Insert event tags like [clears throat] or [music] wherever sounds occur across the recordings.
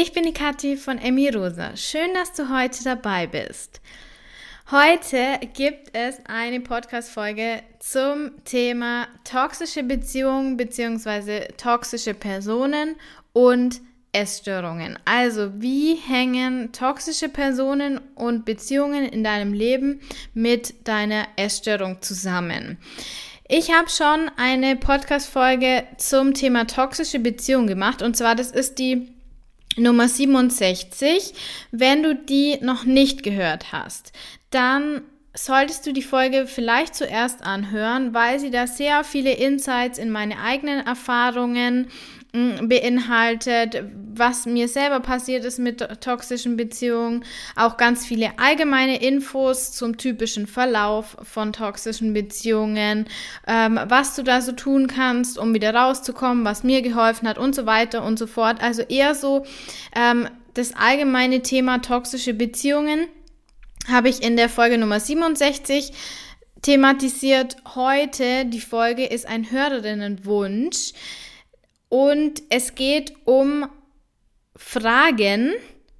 Ich bin die Kathi von Emmy Rosa. Schön, dass du heute dabei bist. Heute gibt es eine Podcast-Folge zum Thema toxische Beziehungen bzw. toxische Personen und Essstörungen. Also, wie hängen toxische Personen und Beziehungen in deinem Leben mit deiner Essstörung zusammen? Ich habe schon eine Podcast-Folge zum Thema toxische Beziehungen gemacht und zwar, das ist die Nummer 67. Wenn du die noch nicht gehört hast, dann solltest du die Folge vielleicht zuerst anhören, weil sie da sehr viele Insights in meine eigenen Erfahrungen beinhaltet, was mir selber passiert ist mit toxischen Beziehungen, auch ganz viele allgemeine Infos zum typischen Verlauf von toxischen Beziehungen, ähm, was du da so tun kannst, um wieder rauszukommen, was mir geholfen hat und so weiter und so fort. Also eher so ähm, das allgemeine Thema toxische Beziehungen habe ich in der Folge Nummer 67 thematisiert. Heute, die Folge ist ein Hörerinnenwunsch und es geht um Fragen,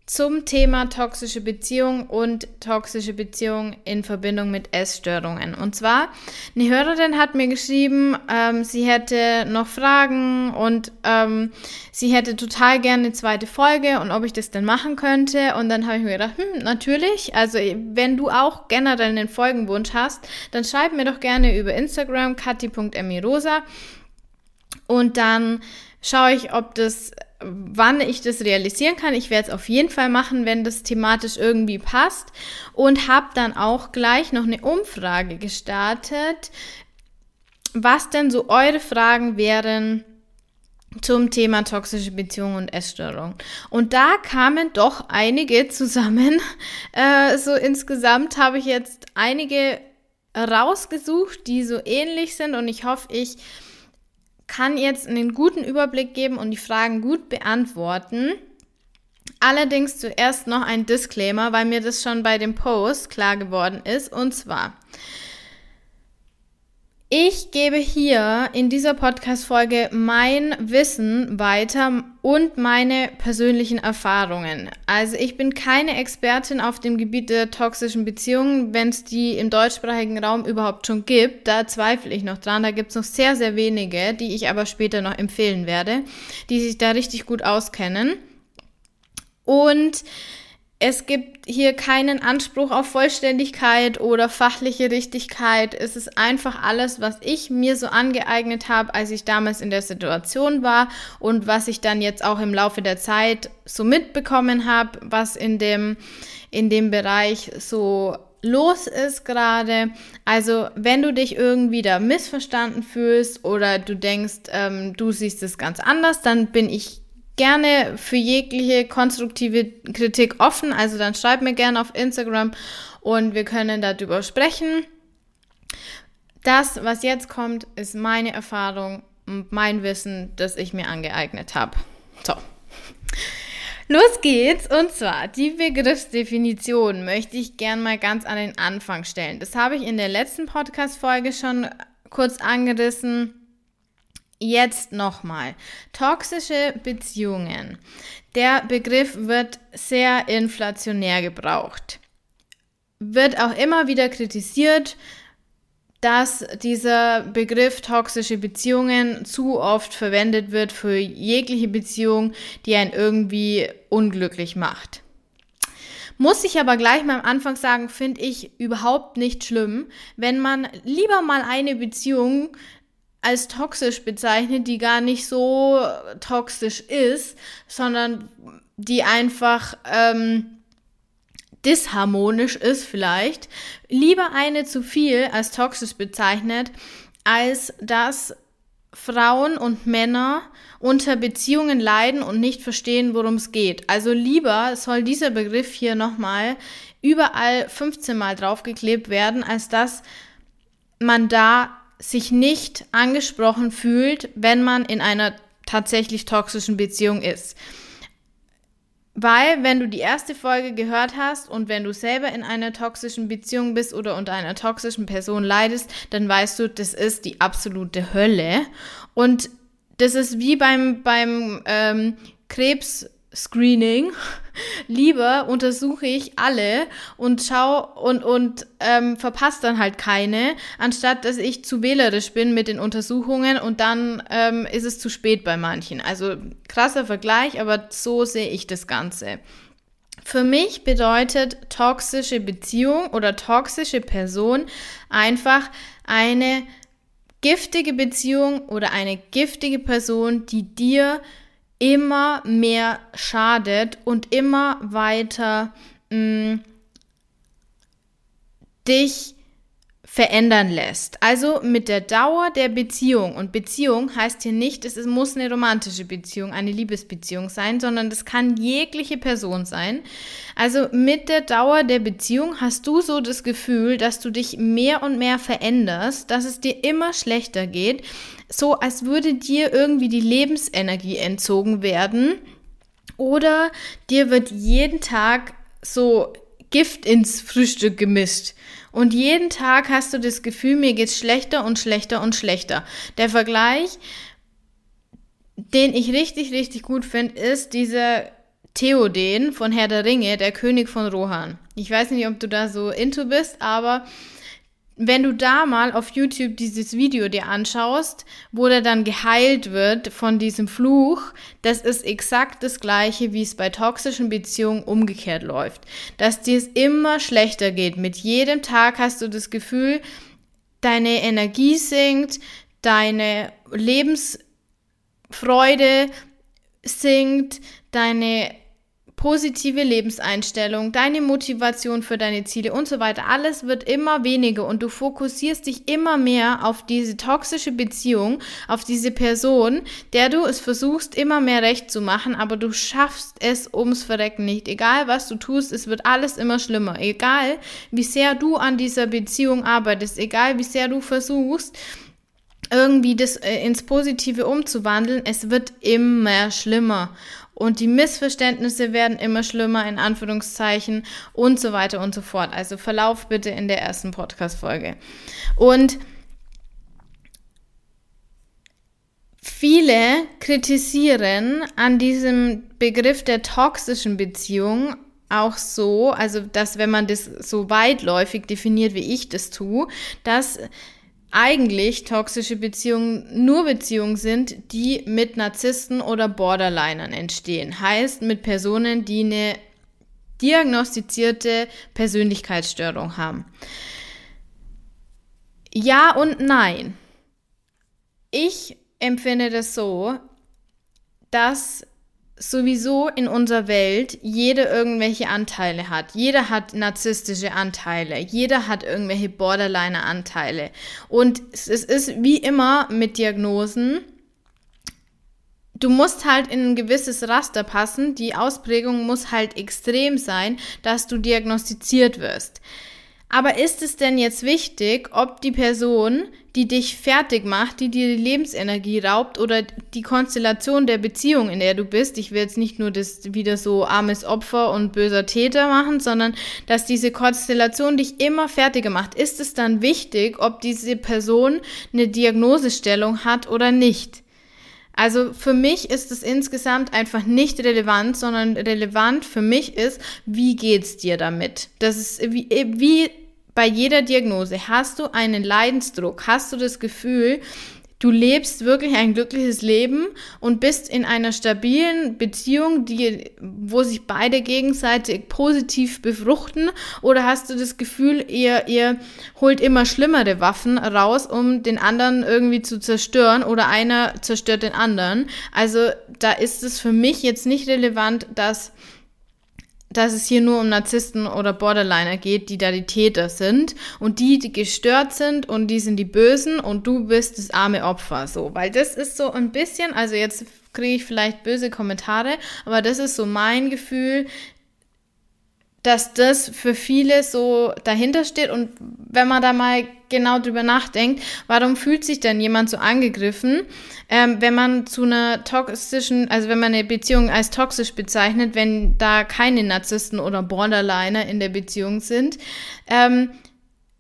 zum Thema toxische Beziehung und toxische Beziehung in Verbindung mit Essstörungen. Und zwar, eine Hörerin hat mir geschrieben, ähm, sie hätte noch Fragen und ähm, sie hätte total gerne eine zweite Folge und ob ich das denn machen könnte. Und dann habe ich mir gedacht, hm, natürlich. Also wenn du auch generell einen Folgenwunsch hast, dann schreib mir doch gerne über Instagram kati.emirosa und dann schaue ich, ob das wann ich das realisieren kann. Ich werde es auf jeden Fall machen, wenn das thematisch irgendwie passt. Und habe dann auch gleich noch eine Umfrage gestartet, was denn so eure Fragen wären zum Thema toxische Beziehung und Essstörung. Und da kamen doch einige [laughs] zusammen. Äh, so insgesamt habe ich jetzt einige rausgesucht, die so ähnlich sind und ich hoffe, ich kann jetzt einen guten Überblick geben und die Fragen gut beantworten. Allerdings zuerst noch ein Disclaimer, weil mir das schon bei dem Post klar geworden ist. Und zwar, ich gebe hier in dieser Podcast-Folge mein Wissen weiter und meine persönlichen Erfahrungen. Also ich bin keine Expertin auf dem Gebiet der toxischen Beziehungen, wenn es die im deutschsprachigen Raum überhaupt schon gibt. Da zweifle ich noch dran. Da gibt es noch sehr, sehr wenige, die ich aber später noch empfehlen werde, die sich da richtig gut auskennen. Und es gibt hier keinen Anspruch auf Vollständigkeit oder fachliche Richtigkeit. Es ist einfach alles, was ich mir so angeeignet habe, als ich damals in der Situation war und was ich dann jetzt auch im Laufe der Zeit so mitbekommen habe, was in dem, in dem Bereich so los ist gerade. Also wenn du dich irgendwie da missverstanden fühlst oder du denkst, ähm, du siehst es ganz anders, dann bin ich gerne für jegliche konstruktive Kritik offen. Also dann schreib mir gerne auf Instagram und wir können darüber sprechen. Das, was jetzt kommt, ist meine Erfahrung und mein Wissen, das ich mir angeeignet habe. So. Los geht's. Und zwar die Begriffsdefinition möchte ich gern mal ganz an den Anfang stellen. Das habe ich in der letzten Podcast-Folge schon kurz angerissen. Jetzt nochmal. Toxische Beziehungen. Der Begriff wird sehr inflationär gebraucht. Wird auch immer wieder kritisiert, dass dieser Begriff toxische Beziehungen zu oft verwendet wird für jegliche Beziehung, die einen irgendwie unglücklich macht. Muss ich aber gleich mal am Anfang sagen, finde ich überhaupt nicht schlimm, wenn man lieber mal eine Beziehung als toxisch bezeichnet, die gar nicht so toxisch ist, sondern die einfach ähm, disharmonisch ist vielleicht. Lieber eine zu viel als toxisch bezeichnet, als dass Frauen und Männer unter Beziehungen leiden und nicht verstehen, worum es geht. Also lieber soll dieser Begriff hier nochmal überall 15 Mal draufgeklebt werden, als dass man da sich nicht angesprochen fühlt, wenn man in einer tatsächlich toxischen Beziehung ist. Weil, wenn du die erste Folge gehört hast und wenn du selber in einer toxischen Beziehung bist oder unter einer toxischen Person leidest, dann weißt du, das ist die absolute Hölle. Und das ist wie beim, beim ähm, Krebs Screening. Lieber untersuche ich alle und schau und, und ähm, verpasse dann halt keine, anstatt dass ich zu wählerisch bin mit den Untersuchungen und dann ähm, ist es zu spät bei manchen. Also krasser Vergleich, aber so sehe ich das Ganze. Für mich bedeutet toxische Beziehung oder toxische Person einfach eine giftige Beziehung oder eine giftige Person, die dir immer mehr schadet und immer weiter mh, mm, dich verändern lässt. Also mit der Dauer der Beziehung. Und Beziehung heißt hier nicht, es muss eine romantische Beziehung, eine Liebesbeziehung sein, sondern das kann jegliche Person sein. Also mit der Dauer der Beziehung hast du so das Gefühl, dass du dich mehr und mehr veränderst, dass es dir immer schlechter geht, so als würde dir irgendwie die Lebensenergie entzogen werden. Oder dir wird jeden Tag so Gift ins Frühstück gemischt. Und jeden Tag hast du das Gefühl, mir geht's schlechter und schlechter und schlechter. Der Vergleich, den ich richtig, richtig gut finde, ist dieser Theoden von Herr der Ringe, der König von Rohan. Ich weiß nicht, ob du da so into bist, aber wenn du da mal auf YouTube dieses Video dir anschaust, wo der dann geheilt wird von diesem Fluch, das ist exakt das gleiche, wie es bei toxischen Beziehungen umgekehrt läuft. Dass dir es immer schlechter geht. Mit jedem Tag hast du das Gefühl, deine Energie sinkt, deine Lebensfreude sinkt, deine positive Lebenseinstellung, deine Motivation für deine Ziele und so weiter, alles wird immer weniger und du fokussierst dich immer mehr auf diese toxische Beziehung, auf diese Person, der du es versuchst immer mehr recht zu machen, aber du schaffst es ums Verrecken nicht. Egal was du tust, es wird alles immer schlimmer. Egal wie sehr du an dieser Beziehung arbeitest, egal wie sehr du versuchst, irgendwie das äh, ins Positive umzuwandeln, es wird immer schlimmer und die Missverständnisse werden immer schlimmer, in Anführungszeichen und so weiter und so fort. Also Verlauf bitte in der ersten Podcast-Folge. Und viele kritisieren an diesem Begriff der toxischen Beziehung auch so, also dass wenn man das so weitläufig definiert, wie ich das tue, dass eigentlich toxische Beziehungen nur Beziehungen sind, die mit Narzissten oder Borderlinern entstehen. Heißt mit Personen, die eine diagnostizierte Persönlichkeitsstörung haben. Ja und nein. Ich empfinde das so, dass sowieso in unserer Welt jeder irgendwelche Anteile hat. Jeder hat narzisstische Anteile. Jeder hat irgendwelche Borderliner-Anteile. Und es ist wie immer mit Diagnosen. Du musst halt in ein gewisses Raster passen. Die Ausprägung muss halt extrem sein, dass du diagnostiziert wirst. Aber ist es denn jetzt wichtig, ob die Person, die dich fertig macht, die dir die Lebensenergie raubt oder die Konstellation der Beziehung, in der du bist, ich will jetzt nicht nur das wieder so armes Opfer und böser Täter machen, sondern dass diese Konstellation dich immer fertiger macht, ist es dann wichtig, ob diese Person eine Diagnosestellung hat oder nicht? Also für mich ist es insgesamt einfach nicht relevant, sondern relevant für mich ist, wie geht's dir damit? Das ist wie, wie bei jeder Diagnose. Hast du einen Leidensdruck? Hast du das Gefühl, du lebst wirklich ein glückliches Leben und bist in einer stabilen Beziehung, die, wo sich beide gegenseitig positiv befruchten? Oder hast du das Gefühl, ihr, ihr holt immer schlimmere Waffen raus, um den anderen irgendwie zu zerstören oder einer zerstört den anderen? Also da ist es für mich jetzt nicht relevant, dass dass es hier nur um Narzissten oder Borderliner geht, die da die Täter sind und die, die gestört sind und die sind die Bösen und du bist das arme Opfer, so, weil das ist so ein bisschen, also jetzt kriege ich vielleicht böse Kommentare, aber das ist so mein Gefühl, dass das für viele so dahinter steht und wenn man da mal genau drüber nachdenkt, warum fühlt sich denn jemand so angegriffen, ähm, wenn man zu einer toxischen, also wenn man eine Beziehung als toxisch bezeichnet, wenn da keine Narzissten oder Borderliner in der Beziehung sind, ähm,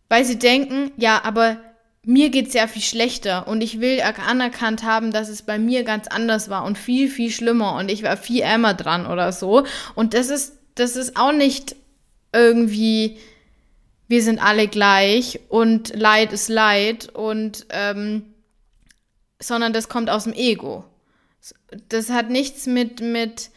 weil sie denken, ja, aber mir geht es ja viel schlechter und ich will anerkannt haben, dass es bei mir ganz anders war und viel, viel schlimmer und ich war viel ärmer dran oder so. Und das ist, das ist auch nicht irgendwie, wir sind alle gleich und Leid ist Leid und, ähm, sondern das kommt aus dem Ego. Das hat nichts mit, mit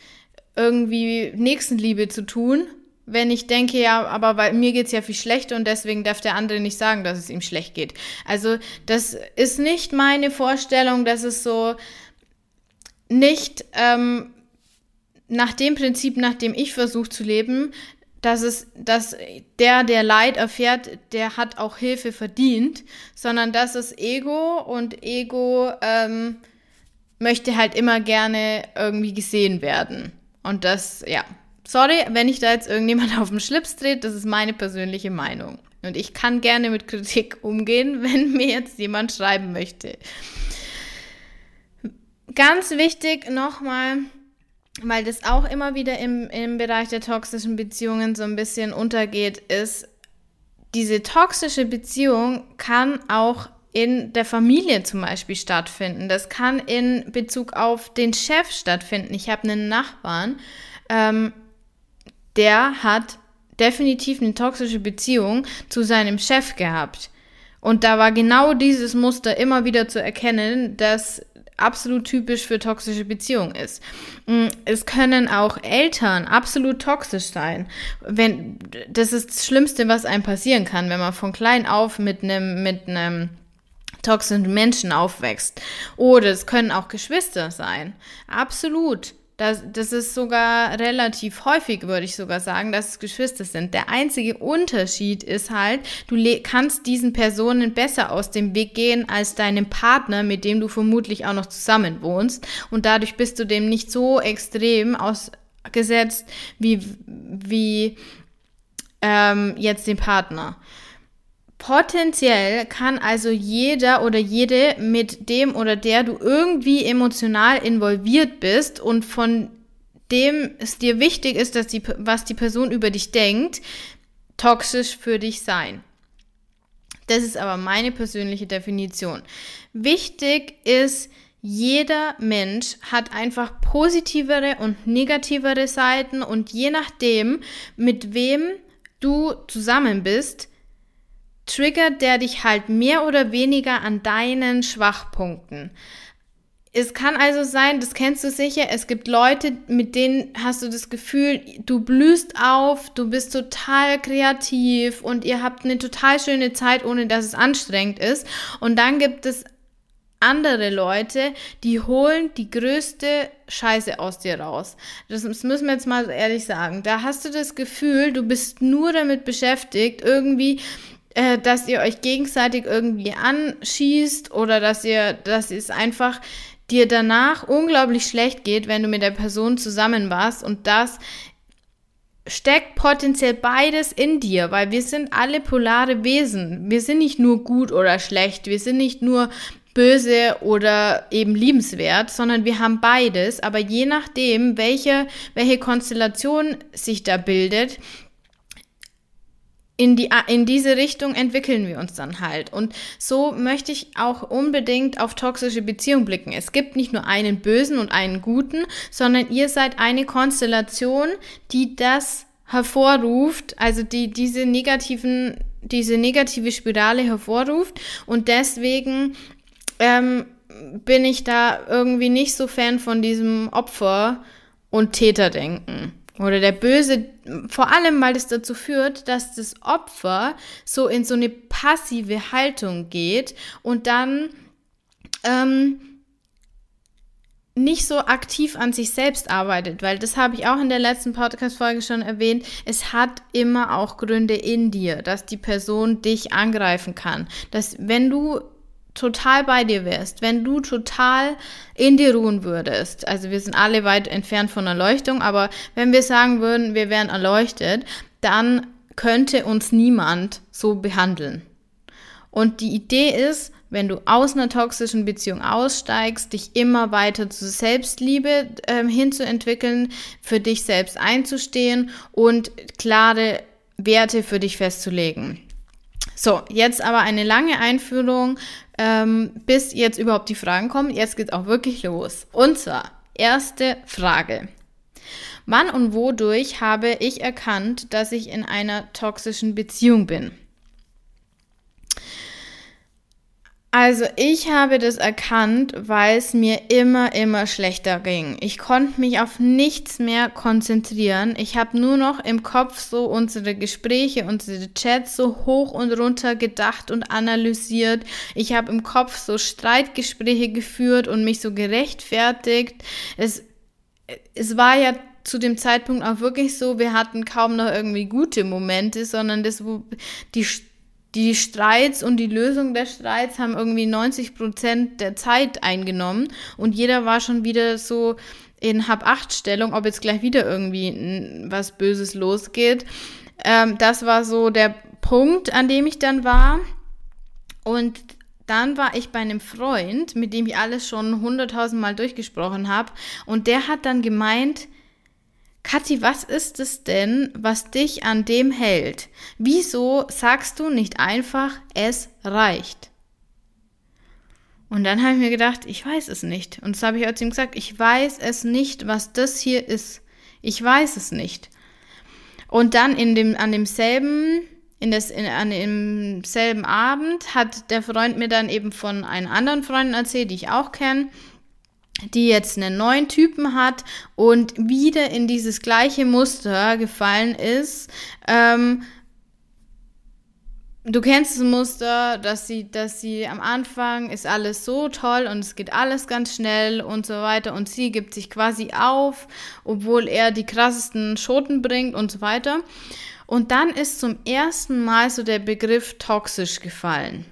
irgendwie Nächstenliebe zu tun, wenn ich denke, ja, aber bei mir geht's ja viel schlechter und deswegen darf der andere nicht sagen, dass es ihm schlecht geht. Also das ist nicht meine Vorstellung, dass es so nicht ähm, nach dem Prinzip, nach dem ich versuche zu leben, dass es, dass der, der Leid erfährt, der hat auch Hilfe verdient, sondern das ist Ego und Ego ähm, möchte halt immer gerne irgendwie gesehen werden. Und das, ja, Sorry, wenn ich da jetzt irgendjemand [laughs] auf den Schlips dreht, das ist meine persönliche Meinung. Und ich kann gerne mit Kritik umgehen, [laughs] wenn mir jetzt jemand schreiben möchte. Ganz wichtig nochmal, weil das auch immer wieder im, im Bereich der toxischen Beziehungen so ein bisschen untergeht, ist, diese toxische Beziehung kann auch in der Familie zum Beispiel stattfinden. Das kann in Bezug auf den Chef stattfinden. Ich habe einen Nachbarn, ähm, der hat definitiv eine toxische Beziehung zu seinem Chef gehabt. Und da war genau dieses Muster immer wieder zu erkennen, das absolut typisch für toxische Beziehungen ist. Mm, es können auch Eltern absolut toxisch sein. Wenn, das ist das Schlimmste, was einem passieren kann, wenn man von klein auf mit einem, mit einem toxischen Menschen aufwächst. Oder es können auch Geschwister sein. Absolut. Das, das ist sogar relativ häufig, würde ich sogar sagen, dass es Geschwister sind. Der einzige Unterschied ist halt, du kannst diesen Personen besser aus dem Weg gehen als deinem Partner, mit dem du vermutlich auch noch zusammen wohnst. Und dadurch bist du dem nicht so extrem ausgesetzt wie, wie ähm, jetzt dem Partner. Potenziell kann also jeder oder jede, mit dem oder der du irgendwie emotional involviert bist und von dem es dir wichtig ist, dass die, was die Person über dich denkt, toxisch für dich sein. Das ist aber meine persönliche Definition. Wichtig ist, jeder Mensch hat einfach positivere und negativere Seiten und je nachdem, mit wem du zusammen bist, triggert der dich halt mehr oder weniger an deinen Schwachpunkten. Es kann also sein, das kennst du sicher, es gibt Leute, mit denen hast du das Gefühl, du blühst auf, du bist total kreativ und ihr habt eine total schöne Zeit, ohne dass es anstrengend ist. Und dann gibt es andere Leute, die holen die größte Scheiße aus dir raus. Das, das müssen wir jetzt mal ehrlich sagen. Da hast du das Gefühl, du bist nur damit beschäftigt, irgendwie äh, dass ihr euch gegenseitig irgendwie anschießt oder dass ihr, dass es einfach dir danach unglaublich schlecht geht, wenn du mit der Person zusammen warst. Und das steckt potenziell beides in dir, weil wir sind alle polare Wesen. Wir sind nicht nur gut oder schlecht, wir sind nicht nur böse oder eben liebenswert, sondern wir haben beides, aber je nachdem, welche, welche Konstellation sich da bildet, in, die, in diese Richtung entwickeln wir uns dann halt. Und so möchte ich auch unbedingt auf toxische Beziehungen blicken. Es gibt nicht nur einen bösen und einen guten, sondern ihr seid eine Konstellation, die das hervorruft, also die diese negativen, diese negative Spirale hervorruft. Und deswegen ähm, bin ich da irgendwie nicht so Fan von diesem Opfer- und Täterdenken. Oder der Böse, vor allem, weil es dazu führt, dass das Opfer so in so eine passive Haltung geht und dann ähm, nicht so aktiv an sich selbst arbeitet, weil das habe ich auch in der letzten Podcast-Folge schon erwähnt. Es hat immer auch Gründe in dir, dass die Person dich angreifen kann. Dass wenn du total bei dir wärst, wenn du total in dir ruhen würdest, also wir sind alle weit entfernt von Erleuchtung, aber wenn wir sagen würden, wir wären erleuchtet, dann könnte uns niemand so behandeln. Und die Idee ist, wenn du aus einer toxischen Beziehung aussteigst, dich immer weiter zur Selbstliebe äh, hinzuentwickeln, für dich selbst einzustehen und klare Werte für dich festzulegen. So, jetzt aber eine lange Einführung, ähm, bis jetzt überhaupt die Fragen kommen. Jetzt geht auch wirklich los. Und zwar, erste Frage. Wann und wodurch habe ich erkannt, dass ich in einer toxischen Beziehung bin? Also ich habe das erkannt, weil es mir immer, immer schlechter ging. Ich konnte mich auf nichts mehr konzentrieren. Ich habe nur noch im Kopf so unsere Gespräche, unsere Chats so hoch und runter gedacht und analysiert. Ich habe im Kopf so Streitgespräche geführt und mich so gerechtfertigt. Es, es war ja zu dem Zeitpunkt auch wirklich so, wir hatten kaum noch irgendwie gute Momente, sondern das, wo die die Streits und die Lösung der Streits haben irgendwie 90 Prozent der Zeit eingenommen und jeder war schon wieder so in Hab-Acht-Stellung, ob jetzt gleich wieder irgendwie was Böses losgeht. Ähm, das war so der Punkt, an dem ich dann war. Und dann war ich bei einem Freund, mit dem ich alles schon hunderttausend Mal durchgesprochen habe. Und der hat dann gemeint, Kathi, was ist es denn, was dich an dem hält? Wieso sagst du nicht einfach, es reicht? Und dann habe ich mir gedacht, ich weiß es nicht. Und das habe ich auch zu ihm gesagt, ich weiß es nicht, was das hier ist. Ich weiß es nicht. Und dann in dem, an demselben, in des, in, an demselben Abend hat der Freund mir dann eben von einer anderen Freundin erzählt, die ich auch kenne, die jetzt einen neuen Typen hat und wieder in dieses gleiche Muster gefallen ist. Ähm, du kennst das Muster, dass sie, dass sie am Anfang ist alles so toll und es geht alles ganz schnell und so weiter und sie gibt sich quasi auf, obwohl er die krassesten Schoten bringt und so weiter. Und dann ist zum ersten Mal so der Begriff toxisch gefallen.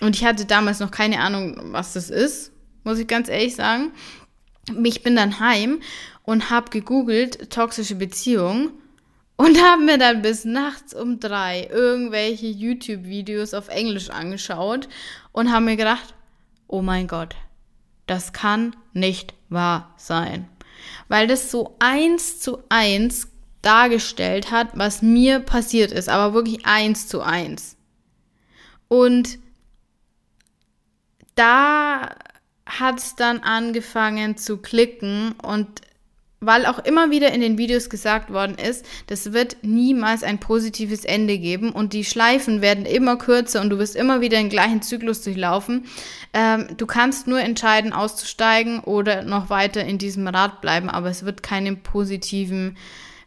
Und ich hatte damals noch keine Ahnung, was das ist muss ich ganz ehrlich sagen. Ich bin dann heim und habe gegoogelt toxische Beziehung und habe mir dann bis nachts um drei irgendwelche YouTube-Videos auf Englisch angeschaut und habe mir gedacht, oh mein Gott, das kann nicht wahr sein. Weil das so eins zu eins dargestellt hat, was mir passiert ist, aber wirklich eins zu eins. Und da hat es dann angefangen zu klicken und weil auch immer wieder in den Videos gesagt worden ist, das wird niemals ein positives Ende geben und die Schleifen werden immer kürzer und du wirst immer wieder den gleichen Zyklus durchlaufen. Ähm, du kannst nur entscheiden, auszusteigen oder noch weiter in diesem Rad bleiben, aber es wird keine positiven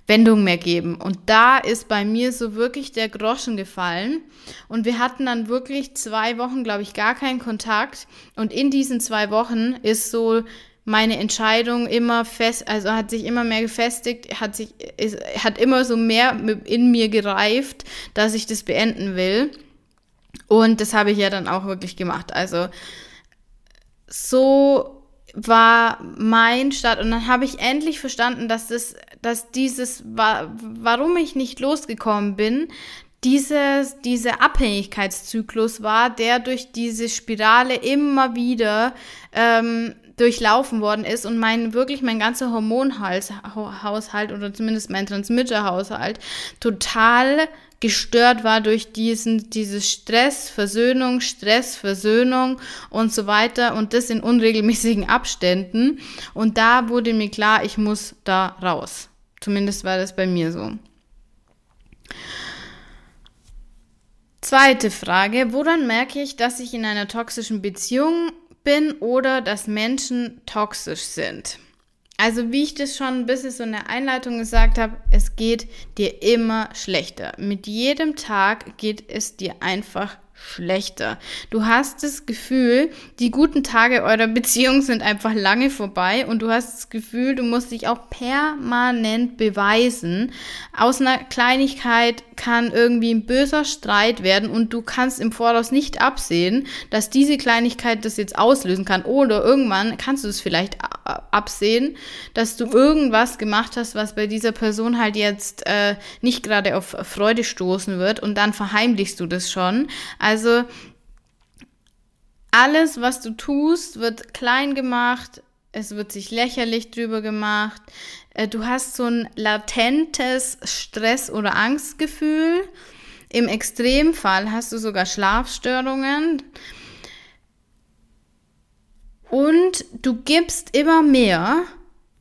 Wendung mehr geben. Und da ist bei mir so wirklich der Groschen gefallen. Und wir hatten dann wirklich zwei Wochen, glaube ich, gar keinen Kontakt. Und in diesen zwei Wochen ist so meine Entscheidung immer fest, also hat sich immer mehr gefestigt, hat sich, ist, hat immer so mehr in mir gereift, dass ich das beenden will. Und das habe ich ja dann auch wirklich gemacht. Also so war mein Start und dann habe ich endlich verstanden, dass das, dass dieses, warum ich nicht losgekommen bin, dieses, dieser Abhängigkeitszyklus war, der durch diese Spirale immer wieder ähm, durchlaufen worden ist und mein wirklich mein ganzer Hormonhaushalt oder zumindest mein Transmitterhaushalt total gestört war durch diesen, dieses Stress, Versöhnung, Stress, Versöhnung und so weiter und das in unregelmäßigen Abständen. Und da wurde mir klar, ich muss da raus. Zumindest war das bei mir so. Zweite Frage, woran merke ich, dass ich in einer toxischen Beziehung bin oder dass Menschen toxisch sind? Also wie ich das schon ein bisschen so in der Einleitung gesagt habe, es geht dir immer schlechter. Mit jedem Tag geht es dir einfach schlechter. Du hast das Gefühl, die guten Tage eurer Beziehung sind einfach lange vorbei und du hast das Gefühl, du musst dich auch permanent beweisen. Aus einer Kleinigkeit kann irgendwie ein böser Streit werden und du kannst im Voraus nicht absehen, dass diese Kleinigkeit das jetzt auslösen kann. Oder irgendwann kannst du es vielleicht absehen, dass du irgendwas gemacht hast, was bei dieser Person halt jetzt äh, nicht gerade auf Freude stoßen wird und dann verheimlichst du das schon. Also alles, was du tust, wird klein gemacht, es wird sich lächerlich drüber gemacht. Äh, du hast so ein latentes Stress- oder Angstgefühl. Im Extremfall hast du sogar Schlafstörungen. Und du gibst immer mehr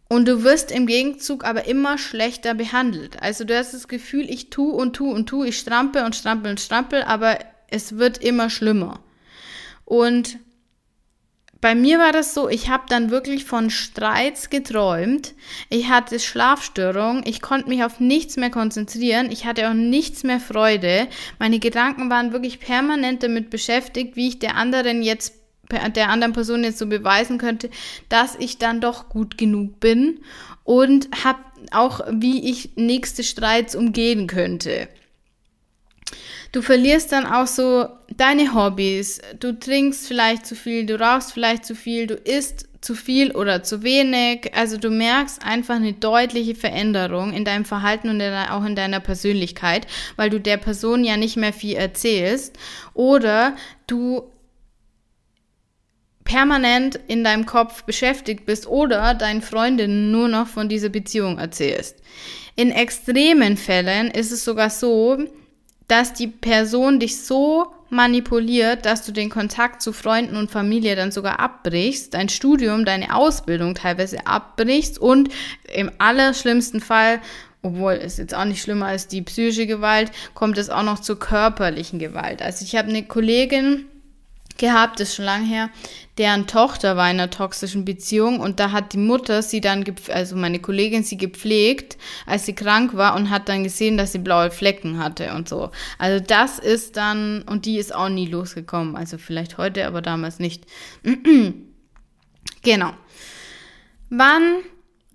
und du wirst im Gegenzug aber immer schlechter behandelt. Also du hast das Gefühl, ich tu und tu und tu, ich strampe und strampe und strampe, aber es wird immer schlimmer. Und bei mir war das so, ich habe dann wirklich von Streits geträumt. Ich hatte Schlafstörungen, ich konnte mich auf nichts mehr konzentrieren, ich hatte auch nichts mehr Freude. Meine Gedanken waren wirklich permanent damit beschäftigt, wie ich der anderen jetzt der anderen Person jetzt so beweisen könnte, dass ich dann doch gut genug bin und habe auch, wie ich nächste Streits umgehen könnte. Du verlierst dann auch so deine Hobbys. Du trinkst vielleicht zu viel, du rauchst vielleicht zu viel, du isst zu viel oder zu wenig. Also du merkst einfach eine deutliche Veränderung in deinem Verhalten und auch in deiner Persönlichkeit, weil du der Person ja nicht mehr viel erzählst. Oder du permanent in deinem Kopf beschäftigt bist oder deinen Freundinnen nur noch von dieser Beziehung erzählst. In extremen Fällen ist es sogar so, dass die Person dich so manipuliert, dass du den Kontakt zu Freunden und Familie dann sogar abbrichst, dein Studium, deine Ausbildung teilweise abbrichst und im allerschlimmsten Fall, obwohl es jetzt auch nicht schlimmer als die psychische Gewalt, kommt es auch noch zur körperlichen Gewalt. Also ich habe eine Kollegin, gehabt, ist schon lange her, deren Tochter war in einer toxischen Beziehung und da hat die Mutter sie dann, also meine Kollegin sie gepflegt, als sie krank war und hat dann gesehen, dass sie blaue Flecken hatte und so. Also das ist dann, und die ist auch nie losgekommen, also vielleicht heute, aber damals nicht. [clears throat] genau. Wann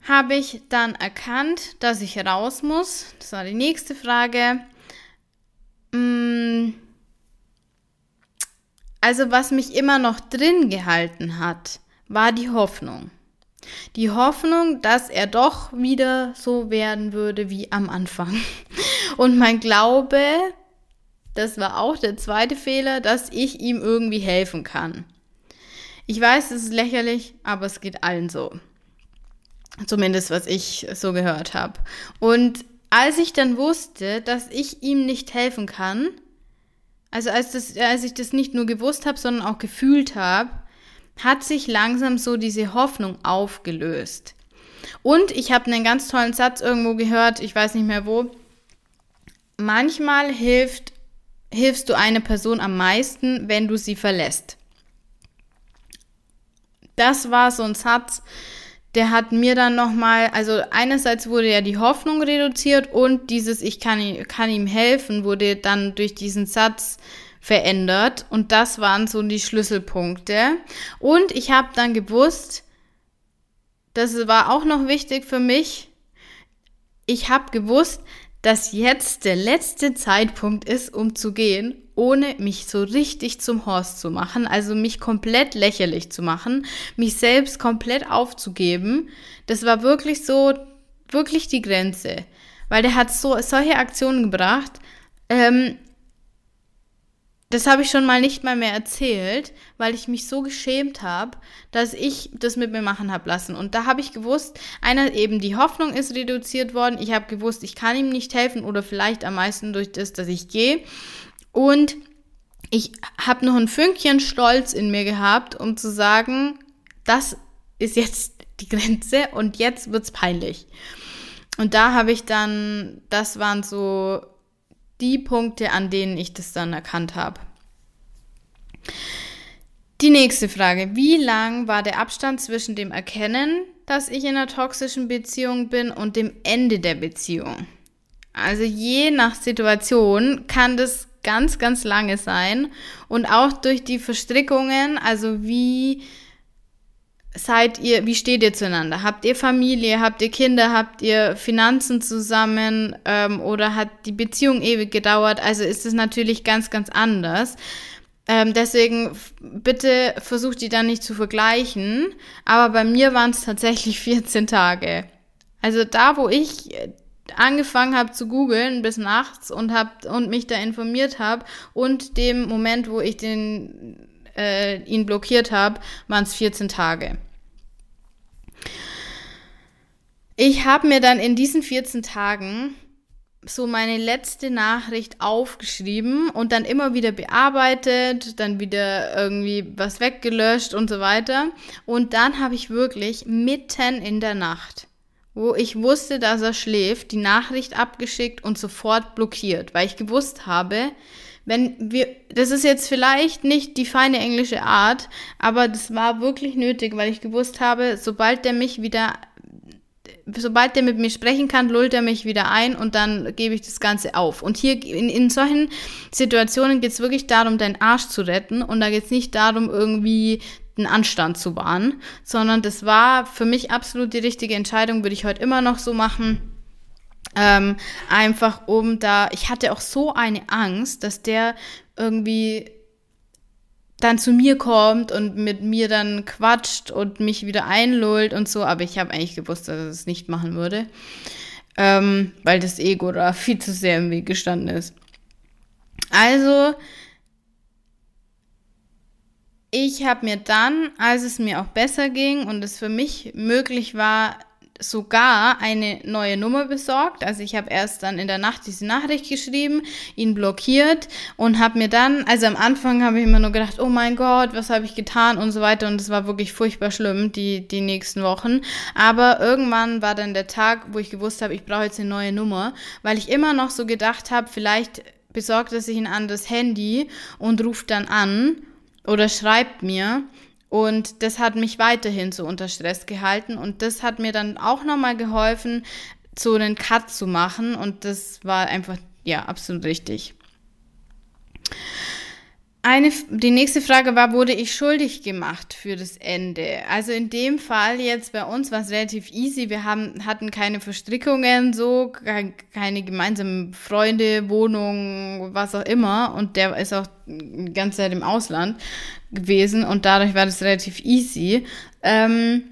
habe ich dann erkannt, dass ich raus muss? Das war die nächste Frage. Also was mich immer noch drin gehalten hat, war die Hoffnung. Die Hoffnung, dass er doch wieder so werden würde wie am Anfang. [laughs] Und mein Glaube, das war auch der zweite Fehler, dass ich ihm irgendwie helfen kann. Ich weiß, es ist lächerlich, aber es geht allen so. Zumindest was ich so gehört habe. Und als ich dann wusste, dass ich ihm nicht helfen kann, also als, das, als ich das nicht nur gewusst habe, sondern auch gefühlt habe, hat sich langsam so diese Hoffnung aufgelöst. Und ich habe einen ganz tollen Satz irgendwo gehört, ich weiß nicht mehr wo. Manchmal hilft, hilfst du einer Person am meisten, wenn du sie verlässt. Das war so ein Satz, der hat mir dann nochmal, also einerseits wurde ja die Hoffnung reduziert und dieses Ich kann, kann ihm helfen wurde dann durch diesen Satz verändert und das waren so die Schlüsselpunkte. Und ich habe dann gewusst, das war auch noch wichtig für mich, ich habe gewusst, dass jetzt der letzte Zeitpunkt ist, um zu gehen ohne mich so richtig zum Horst zu machen, also mich komplett lächerlich zu machen, mich selbst komplett aufzugeben. Das war wirklich so, wirklich die Grenze. Weil der hat so solche Aktionen gebracht. Ähm, das habe ich schon mal nicht mal mehr erzählt, weil ich mich so geschämt habe, dass ich das mit mir machen habe lassen. Und da habe ich gewusst, einer eben die Hoffnung ist reduziert worden. Ich habe gewusst, ich kann ihm nicht helfen oder vielleicht am meisten durch das, dass ich gehe. Und ich habe noch ein Fünkchen Stolz in mir gehabt, um zu sagen, das ist jetzt die Grenze und jetzt wird's peinlich. Und da habe ich dann, das waren so die Punkte, an denen ich das dann erkannt habe. Die nächste Frage. Wie lang war der Abstand zwischen dem Erkennen, dass ich in einer toxischen Beziehung bin und dem Ende der Beziehung? Also je nach Situation kann das ganz, ganz lange sein. Und auch durch die Verstrickungen, also wie seid ihr, wie steht ihr zueinander? Habt ihr Familie, habt ihr Kinder, habt ihr Finanzen zusammen ähm, oder hat die Beziehung ewig gedauert? Also ist es natürlich ganz, ganz anders. Ähm, deswegen bitte versucht die dann nicht zu vergleichen. Aber bei mir waren es tatsächlich [laughs] 14 Tage. Also da, wo ich angefangen habe zu googeln bis nachts und hab, und mich da informiert habe und dem Moment, wo ich den äh, ihn blockiert habe, waren es 14 Tage. Ich habe mir dann in diesen 14 Tagen so meine letzte Nachricht aufgeschrieben und dann immer wieder bearbeitet, dann wieder irgendwie was weggelöscht und so weiter. Und dann habe ich wirklich mitten in der Nacht, wo ich wusste, dass er schläft, die Nachricht abgeschickt und sofort blockiert, weil ich gewusst habe, wenn wir, das ist jetzt vielleicht nicht die feine englische Art, aber das war wirklich nötig, weil ich gewusst habe, sobald der mich wieder sobald der mit mir sprechen kann, lullt er mich wieder ein und dann gebe ich das Ganze auf. Und hier in, in solchen Situationen geht es wirklich darum, deinen Arsch zu retten und da geht es nicht darum, irgendwie den Anstand zu wahren, sondern das war für mich absolut die richtige Entscheidung, würde ich heute immer noch so machen. Ähm, einfach um da, ich hatte auch so eine Angst, dass der irgendwie dann zu mir kommt und mit mir dann quatscht und mich wieder einlullt und so, aber ich habe eigentlich gewusst, dass er es nicht machen würde, ähm, weil das Ego da [laughs] viel zu sehr im Weg gestanden ist. Also, ich habe mir dann, als es mir auch besser ging und es für mich möglich war, sogar eine neue Nummer besorgt. Also ich habe erst dann in der Nacht diese Nachricht geschrieben, ihn blockiert und habe mir dann, also am Anfang habe ich immer nur gedacht, oh mein Gott, was habe ich getan und so weiter und es war wirklich furchtbar schlimm die die nächsten Wochen. Aber irgendwann war dann der Tag, wo ich gewusst habe, ich brauche jetzt eine neue Nummer, weil ich immer noch so gedacht habe, vielleicht besorgt er sich ein anderes Handy und ruft dann an oder schreibt mir. Und das hat mich weiterhin so unter Stress gehalten. Und das hat mir dann auch nochmal geholfen, so einen Cut zu machen. Und das war einfach, ja, absolut richtig. Eine, die nächste Frage war, wurde ich schuldig gemacht für das Ende? Also in dem Fall jetzt bei uns war es relativ easy. Wir haben, hatten keine Verstrickungen, so, keine gemeinsamen Freunde, Wohnung, was auch immer. Und der ist auch die ganze Zeit im Ausland gewesen und dadurch war das relativ easy. Ähm,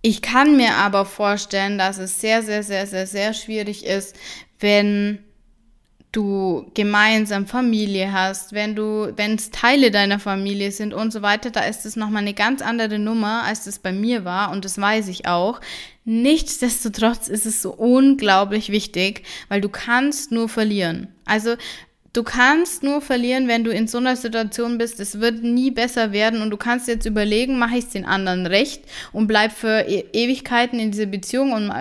ich kann mir aber vorstellen, dass es sehr, sehr, sehr, sehr, sehr schwierig ist, wenn du gemeinsam Familie hast, wenn du, wenn es Teile deiner Familie sind und so weiter, da ist es nochmal eine ganz andere Nummer, als das bei mir war und das weiß ich auch. Nichtsdestotrotz ist es so unglaublich wichtig, weil du kannst nur verlieren. Also Du kannst nur verlieren, wenn du in so einer Situation bist. Es wird nie besser werden und du kannst jetzt überlegen, mache ich es den anderen recht und bleib für e Ewigkeiten in dieser Beziehung und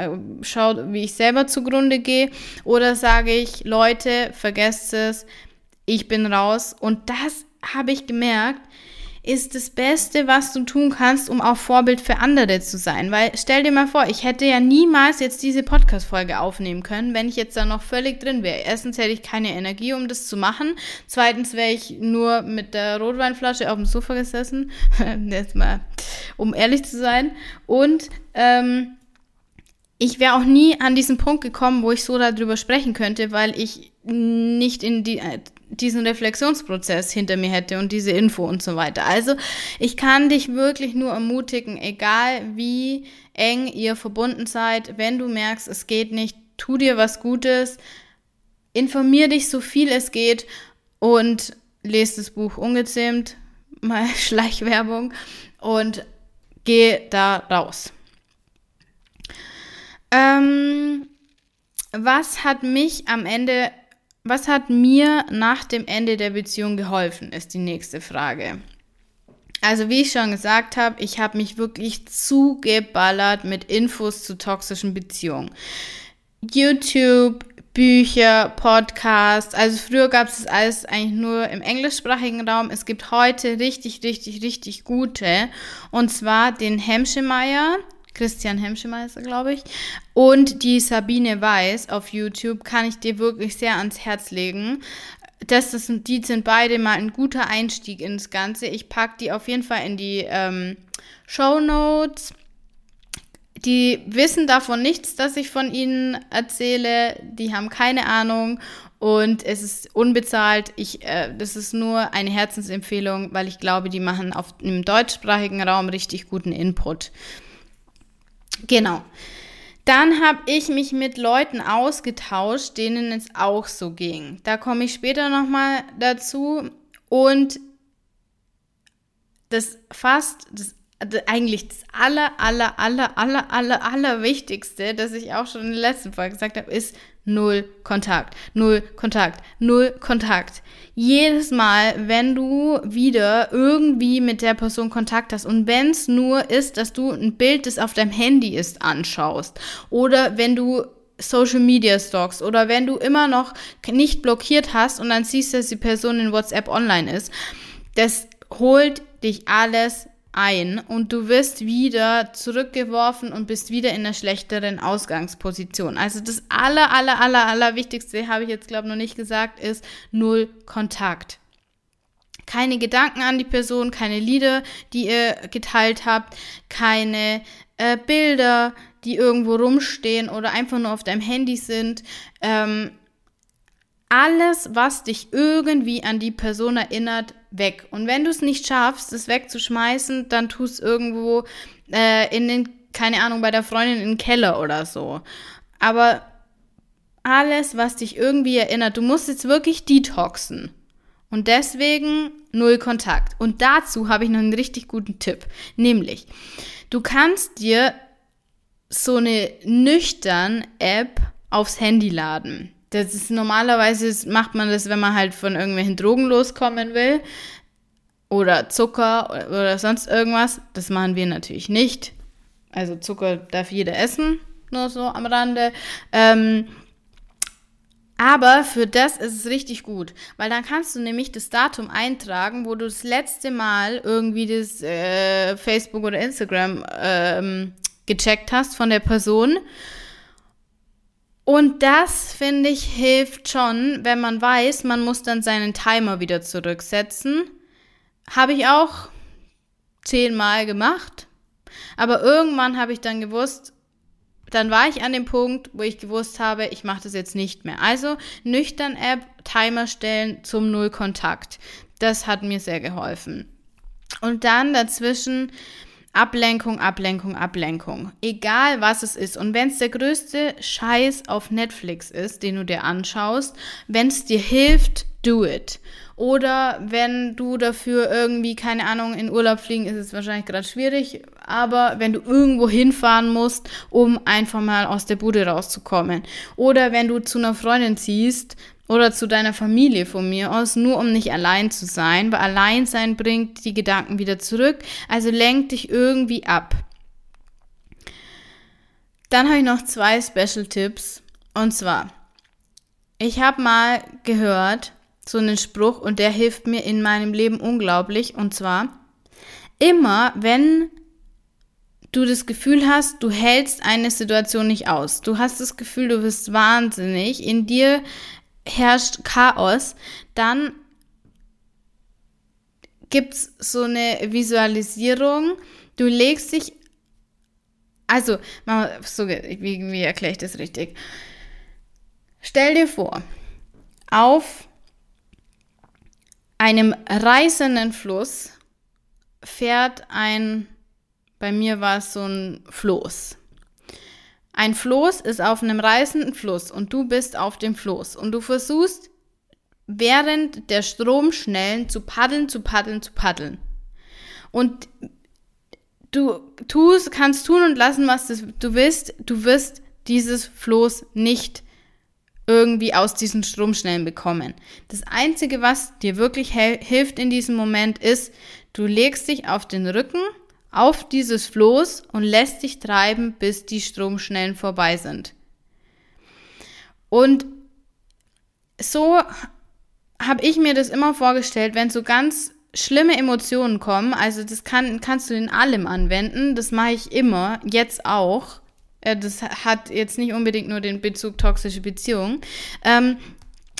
schau, wie ich selber zugrunde gehe. Oder sage ich, Leute, vergesst es, ich bin raus. Und das habe ich gemerkt ist das Beste, was du tun kannst, um auch Vorbild für andere zu sein. Weil stell dir mal vor, ich hätte ja niemals jetzt diese Podcast-Folge aufnehmen können, wenn ich jetzt da noch völlig drin wäre. Erstens hätte ich keine Energie, um das zu machen. Zweitens wäre ich nur mit der Rotweinflasche auf dem Sofa gesessen. [laughs] jetzt mal, um ehrlich zu sein. Und ähm, ich wäre auch nie an diesen Punkt gekommen, wo ich so darüber sprechen könnte, weil ich nicht in die, diesen Reflexionsprozess hinter mir hätte und diese Info und so weiter. Also ich kann dich wirklich nur ermutigen, egal wie eng ihr verbunden seid, wenn du merkst, es geht nicht, tu dir was Gutes, informier dich so viel es geht und lest das Buch ungezähmt, [laughs] mal Schleichwerbung und geh da raus. Ähm, was hat mich am Ende was hat mir nach dem Ende der Beziehung geholfen, ist die nächste Frage. Also wie ich schon gesagt habe, ich habe mich wirklich zugeballert mit Infos zu toxischen Beziehungen. YouTube, Bücher, Podcasts. Also früher gab es das alles eigentlich nur im englischsprachigen Raum. Es gibt heute richtig, richtig, richtig gute. Und zwar den Hemschemeyer, Christian Hemschemeister, glaube ich. Und die Sabine Weiß auf YouTube kann ich dir wirklich sehr ans Herz legen. Das, sind, die sind beide mal ein guter Einstieg ins Ganze. Ich packe die auf jeden Fall in die ähm, Show Notes. Die wissen davon nichts, dass ich von ihnen erzähle. Die haben keine Ahnung und es ist unbezahlt. Ich, äh, das ist nur eine Herzensempfehlung, weil ich glaube, die machen auf im deutschsprachigen Raum richtig guten Input. Genau. Dann habe ich mich mit Leuten ausgetauscht, denen es auch so ging. Da komme ich später nochmal dazu. Und das fast, das eigentlich das aller, aller, aller, aller, aller, aller Wichtigste, das ich auch schon in der letzten Folge gesagt habe, ist null Kontakt, null Kontakt, null Kontakt. Jedes Mal, wenn du wieder irgendwie mit der Person Kontakt hast und wenn es nur ist, dass du ein Bild, das auf deinem Handy ist, anschaust oder wenn du Social Media Stocks oder wenn du immer noch nicht blockiert hast und dann siehst, dass die Person in WhatsApp online ist, das holt dich alles ein und du wirst wieder zurückgeworfen und bist wieder in einer schlechteren Ausgangsposition. Also das aller, aller, aller, aller Wichtigste, habe ich jetzt glaube ich noch nicht gesagt, ist null Kontakt. Keine Gedanken an die Person, keine Lieder, die ihr geteilt habt, keine äh, Bilder, die irgendwo rumstehen oder einfach nur auf deinem Handy sind. Ähm, alles, was dich irgendwie an die Person erinnert, weg. Und wenn du es nicht schaffst, es wegzuschmeißen, dann tu es irgendwo äh, in den, keine Ahnung, bei der Freundin in den Keller oder so. Aber alles, was dich irgendwie erinnert, du musst jetzt wirklich detoxen. Und deswegen null Kontakt. Und dazu habe ich noch einen richtig guten Tipp. Nämlich, du kannst dir so eine nüchtern App aufs Handy laden. Das ist normalerweise macht man das, wenn man halt von irgendwelchen Drogen loskommen will oder Zucker oder sonst irgendwas. Das machen wir natürlich nicht. Also Zucker darf jeder essen, nur so am Rande. Ähm, aber für das ist es richtig gut, weil dann kannst du nämlich das Datum eintragen, wo du das letzte Mal irgendwie das äh, Facebook oder Instagram ähm, gecheckt hast von der Person und das, finde ich, hilft schon, wenn man weiß, man muss dann seinen Timer wieder zurücksetzen. Habe ich auch zehnmal gemacht. Aber irgendwann habe ich dann gewusst, dann war ich an dem Punkt, wo ich gewusst habe, ich mache das jetzt nicht mehr. Also nüchtern App, Timer stellen zum Nullkontakt. Das hat mir sehr geholfen. Und dann dazwischen Ablenkung, Ablenkung, Ablenkung. Egal was es ist. Und wenn es der größte Scheiß auf Netflix ist, den du dir anschaust, wenn es dir hilft, do it. Oder wenn du dafür irgendwie, keine Ahnung, in Urlaub fliegen, ist es wahrscheinlich gerade schwierig, aber wenn du irgendwo hinfahren musst, um einfach mal aus der Bude rauszukommen. Oder wenn du zu einer Freundin ziehst oder zu deiner Familie von mir aus, nur um nicht allein zu sein, weil Alleinsein bringt die Gedanken wieder zurück, also lenk dich irgendwie ab. Dann habe ich noch zwei Special Tipps und zwar, ich habe mal gehört, so einen Spruch und der hilft mir in meinem Leben unglaublich und zwar, immer wenn du das Gefühl hast, du hältst eine Situation nicht aus. Du hast das Gefühl, du wirst wahnsinnig. In dir herrscht Chaos, dann gibt es so eine Visualisierung. Du legst dich, also, so, wie, wie erkläre ich das richtig? Stell dir vor, auf einem reißenden Fluss fährt ein, bei mir war es so ein Floß. Ein Floß ist auf einem reißenden Fluss und du bist auf dem Floß und du versuchst während der Stromschnellen zu paddeln, zu paddeln, zu paddeln. Und du tust, kannst tun und lassen, was du willst. Du wirst dieses Floß nicht irgendwie aus diesen Stromschnellen bekommen. Das Einzige, was dir wirklich hilft in diesem Moment, ist, du legst dich auf den Rücken auf dieses Floß und lässt dich treiben, bis die Stromschnellen vorbei sind. Und so habe ich mir das immer vorgestellt, wenn so ganz schlimme Emotionen kommen, also das kann, kannst du in allem anwenden, das mache ich immer, jetzt auch. Äh, das hat jetzt nicht unbedingt nur den Bezug toxische Beziehungen. Ähm,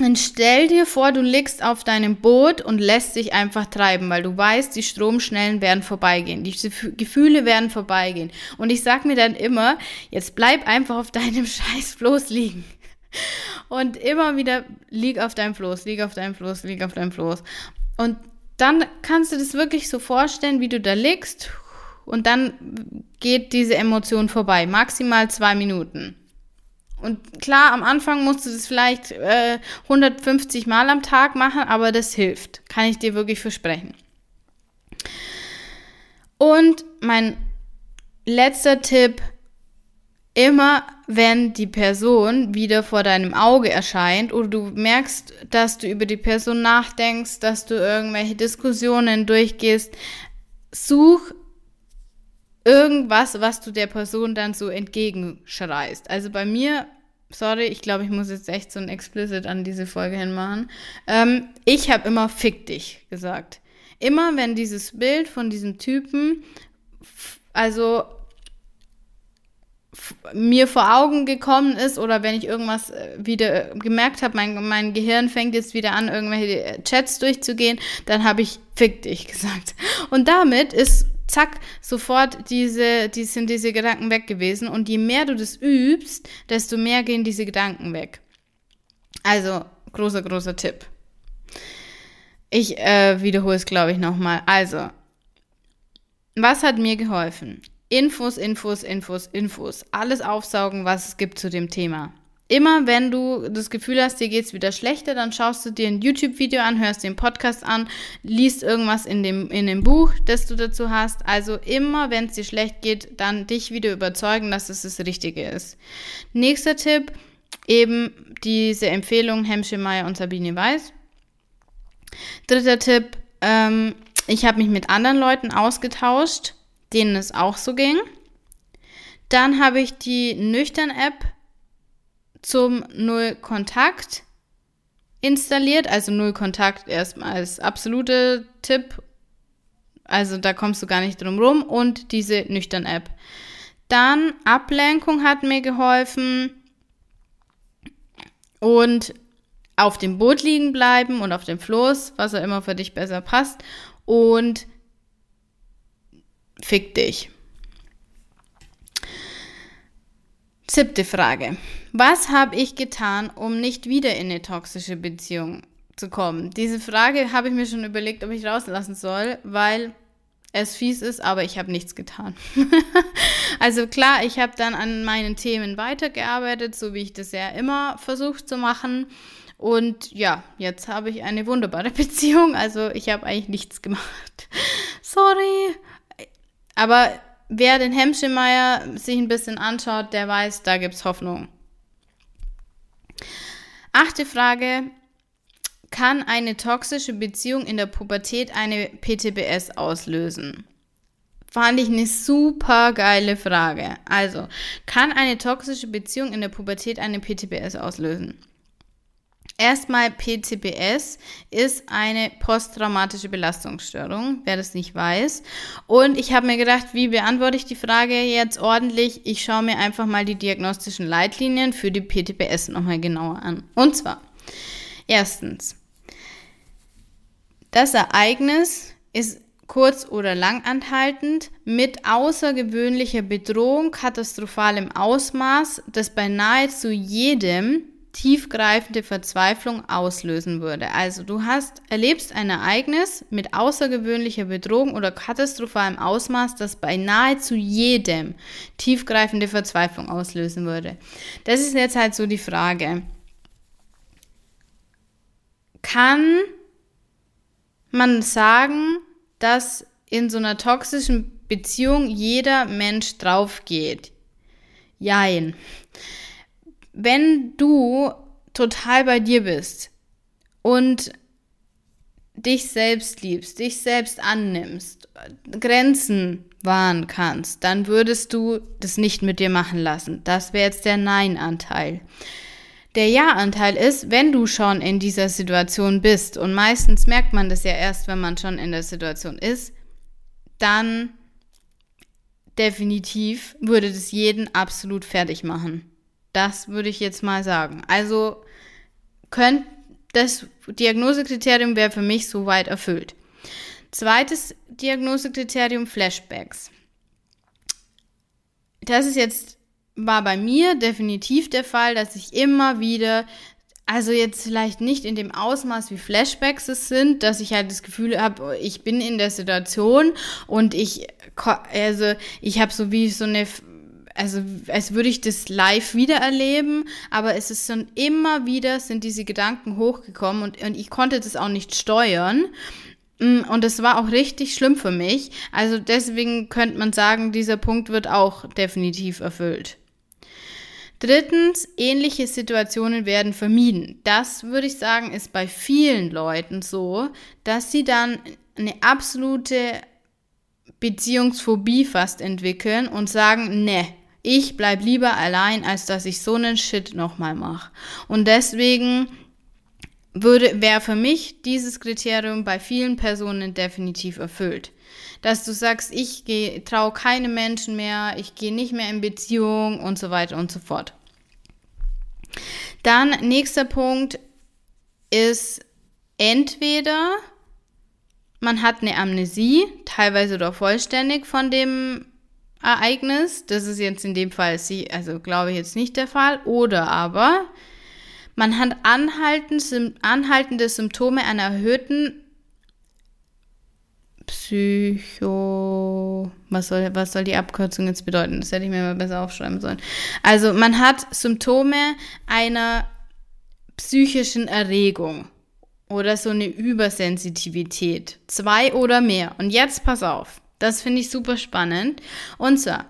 dann stell dir vor, du liegst auf deinem Boot und lässt dich einfach treiben, weil du weißt, die Stromschnellen werden vorbeigehen, die Gefühle werden vorbeigehen. Und ich sag mir dann immer, jetzt bleib einfach auf deinem [laughs] scheiß Floß liegen. Und immer wieder lieg auf deinem Floß, lieg auf deinem Floß, lieg auf deinem Floß. Und dann kannst du das wirklich so vorstellen, wie du da liegst. Und dann geht diese Emotion vorbei. Maximal zwei Minuten. Und klar, am Anfang musst du das vielleicht äh, 150 Mal am Tag machen, aber das hilft. Kann ich dir wirklich versprechen. Und mein letzter Tipp, immer wenn die Person wieder vor deinem Auge erscheint oder du merkst, dass du über die Person nachdenkst, dass du irgendwelche Diskussionen durchgehst, such irgendwas, was du der Person dann so entgegenschreist. Also bei mir, sorry, ich glaube, ich muss jetzt echt so ein Explicit an diese Folge hinmachen. Ähm, ich habe immer fick dich gesagt. Immer wenn dieses Bild von diesem Typen, also mir vor Augen gekommen ist oder wenn ich irgendwas äh, wieder gemerkt habe, mein, mein Gehirn fängt jetzt wieder an, irgendwelche Chats durchzugehen, dann habe ich fick dich [laughs] gesagt. Und damit ist zack, sofort diese, die sind diese Gedanken weg gewesen. Und je mehr du das übst, desto mehr gehen diese Gedanken weg. Also, großer, großer Tipp. Ich äh, wiederhole es, glaube ich, nochmal. Also, was hat mir geholfen? Infos, Infos, Infos, Infos. Alles aufsaugen, was es gibt zu dem Thema. Immer wenn du das Gefühl hast, dir geht es wieder schlechter, dann schaust du dir ein YouTube-Video an, hörst den Podcast an, liest irgendwas in dem, in dem Buch, das du dazu hast. Also immer, wenn es dir schlecht geht, dann dich wieder überzeugen, dass es das Richtige ist. Nächster Tipp, eben diese Empfehlung Hemschemeyer und Sabine Weiß. Dritter Tipp, ähm, ich habe mich mit anderen Leuten ausgetauscht, denen es auch so ging. Dann habe ich die Nüchtern-App zum Null Kontakt installiert. Also Null Kontakt erstmal als absolute Tipp. Also da kommst du gar nicht drum rum. Und diese Nüchtern-App. Dann Ablenkung hat mir geholfen. Und auf dem Boot liegen bleiben und auf dem Floß, was auch immer für dich besser passt. Und fick dich. Siebte Frage. Was habe ich getan, um nicht wieder in eine toxische Beziehung zu kommen? Diese Frage habe ich mir schon überlegt, ob ich rauslassen soll, weil es fies ist, aber ich habe nichts getan. [laughs] also klar, ich habe dann an meinen Themen weitergearbeitet, so wie ich das ja immer versucht zu machen. Und ja, jetzt habe ich eine wunderbare [laughs] Beziehung. Also ich habe eigentlich nichts gemacht. Sorry. Aber wer den Hemschemeier sich ein bisschen anschaut, der weiß, da gibt es Hoffnung. Achte Frage. Kann eine toxische Beziehung in der Pubertät eine PTBS auslösen? Fand ich eine super geile Frage. Also, kann eine toxische Beziehung in der Pubertät eine PTBS auslösen? Erstmal PTBS ist eine posttraumatische Belastungsstörung, wer das nicht weiß. Und ich habe mir gedacht, wie beantworte ich die Frage jetzt ordentlich? Ich schaue mir einfach mal die diagnostischen Leitlinien für die PTBS nochmal genauer an. Und zwar, erstens, das Ereignis ist kurz- oder langanhaltend mit außergewöhnlicher Bedrohung, katastrophalem Ausmaß, das bei nahezu jedem tiefgreifende Verzweiflung auslösen würde. Also du hast, erlebst ein Ereignis mit außergewöhnlicher Bedrohung oder katastrophalem Ausmaß, das bei nahezu jedem tiefgreifende Verzweiflung auslösen würde. Das ist jetzt halt so die Frage. Kann man sagen, dass in so einer toxischen Beziehung jeder Mensch drauf geht? Jein wenn du total bei dir bist und dich selbst liebst, dich selbst annimmst, Grenzen wahren kannst, dann würdest du das nicht mit dir machen lassen. Das wäre jetzt der Nein-Anteil. Der Ja-Anteil ist, wenn du schon in dieser Situation bist, und meistens merkt man das ja erst, wenn man schon in der Situation ist, dann definitiv würde das jeden absolut fertig machen. Das würde ich jetzt mal sagen. Also könnte das Diagnosekriterium wäre für mich soweit erfüllt. Zweites Diagnosekriterium Flashbacks. Das ist jetzt war bei mir definitiv der Fall, dass ich immer wieder also jetzt vielleicht nicht in dem Ausmaß wie Flashbacks es sind, dass ich halt das Gefühl habe, ich bin in der Situation und ich also ich habe so wie so eine also als würde ich das live wiedererleben, aber es ist schon immer wieder sind diese Gedanken hochgekommen und, und ich konnte das auch nicht steuern. Mm, und es war auch richtig schlimm für mich. Also deswegen könnte man sagen, dieser Punkt wird auch definitiv erfüllt. Drittens, ähnliche Situationen werden vermieden. Das würde ich sagen, ist bei vielen Leuten so, dass sie dann eine absolute Beziehungsphobie fast entwickeln und sagen, ne, ich bleib lieber allein, als dass ich so einen Shit nochmal mache. Und deswegen würde, wäre für mich dieses Kriterium bei vielen Personen definitiv erfüllt. Dass du sagst, ich traue keine Menschen mehr, ich gehe nicht mehr in Beziehung und so weiter und so fort. Dann nächster Punkt ist entweder man hat eine Amnesie, teilweise oder vollständig von dem Ereignis. Das ist jetzt in dem Fall, also glaube ich jetzt nicht der Fall. Oder aber man hat anhaltende Symptome einer erhöhten Psycho. Was soll, was soll die Abkürzung jetzt bedeuten? Das hätte ich mir mal besser aufschreiben sollen. Also, man hat Symptome einer psychischen Erregung oder so eine Übersensitivität. Zwei oder mehr. Und jetzt pass auf. Das finde ich super spannend. Und zwar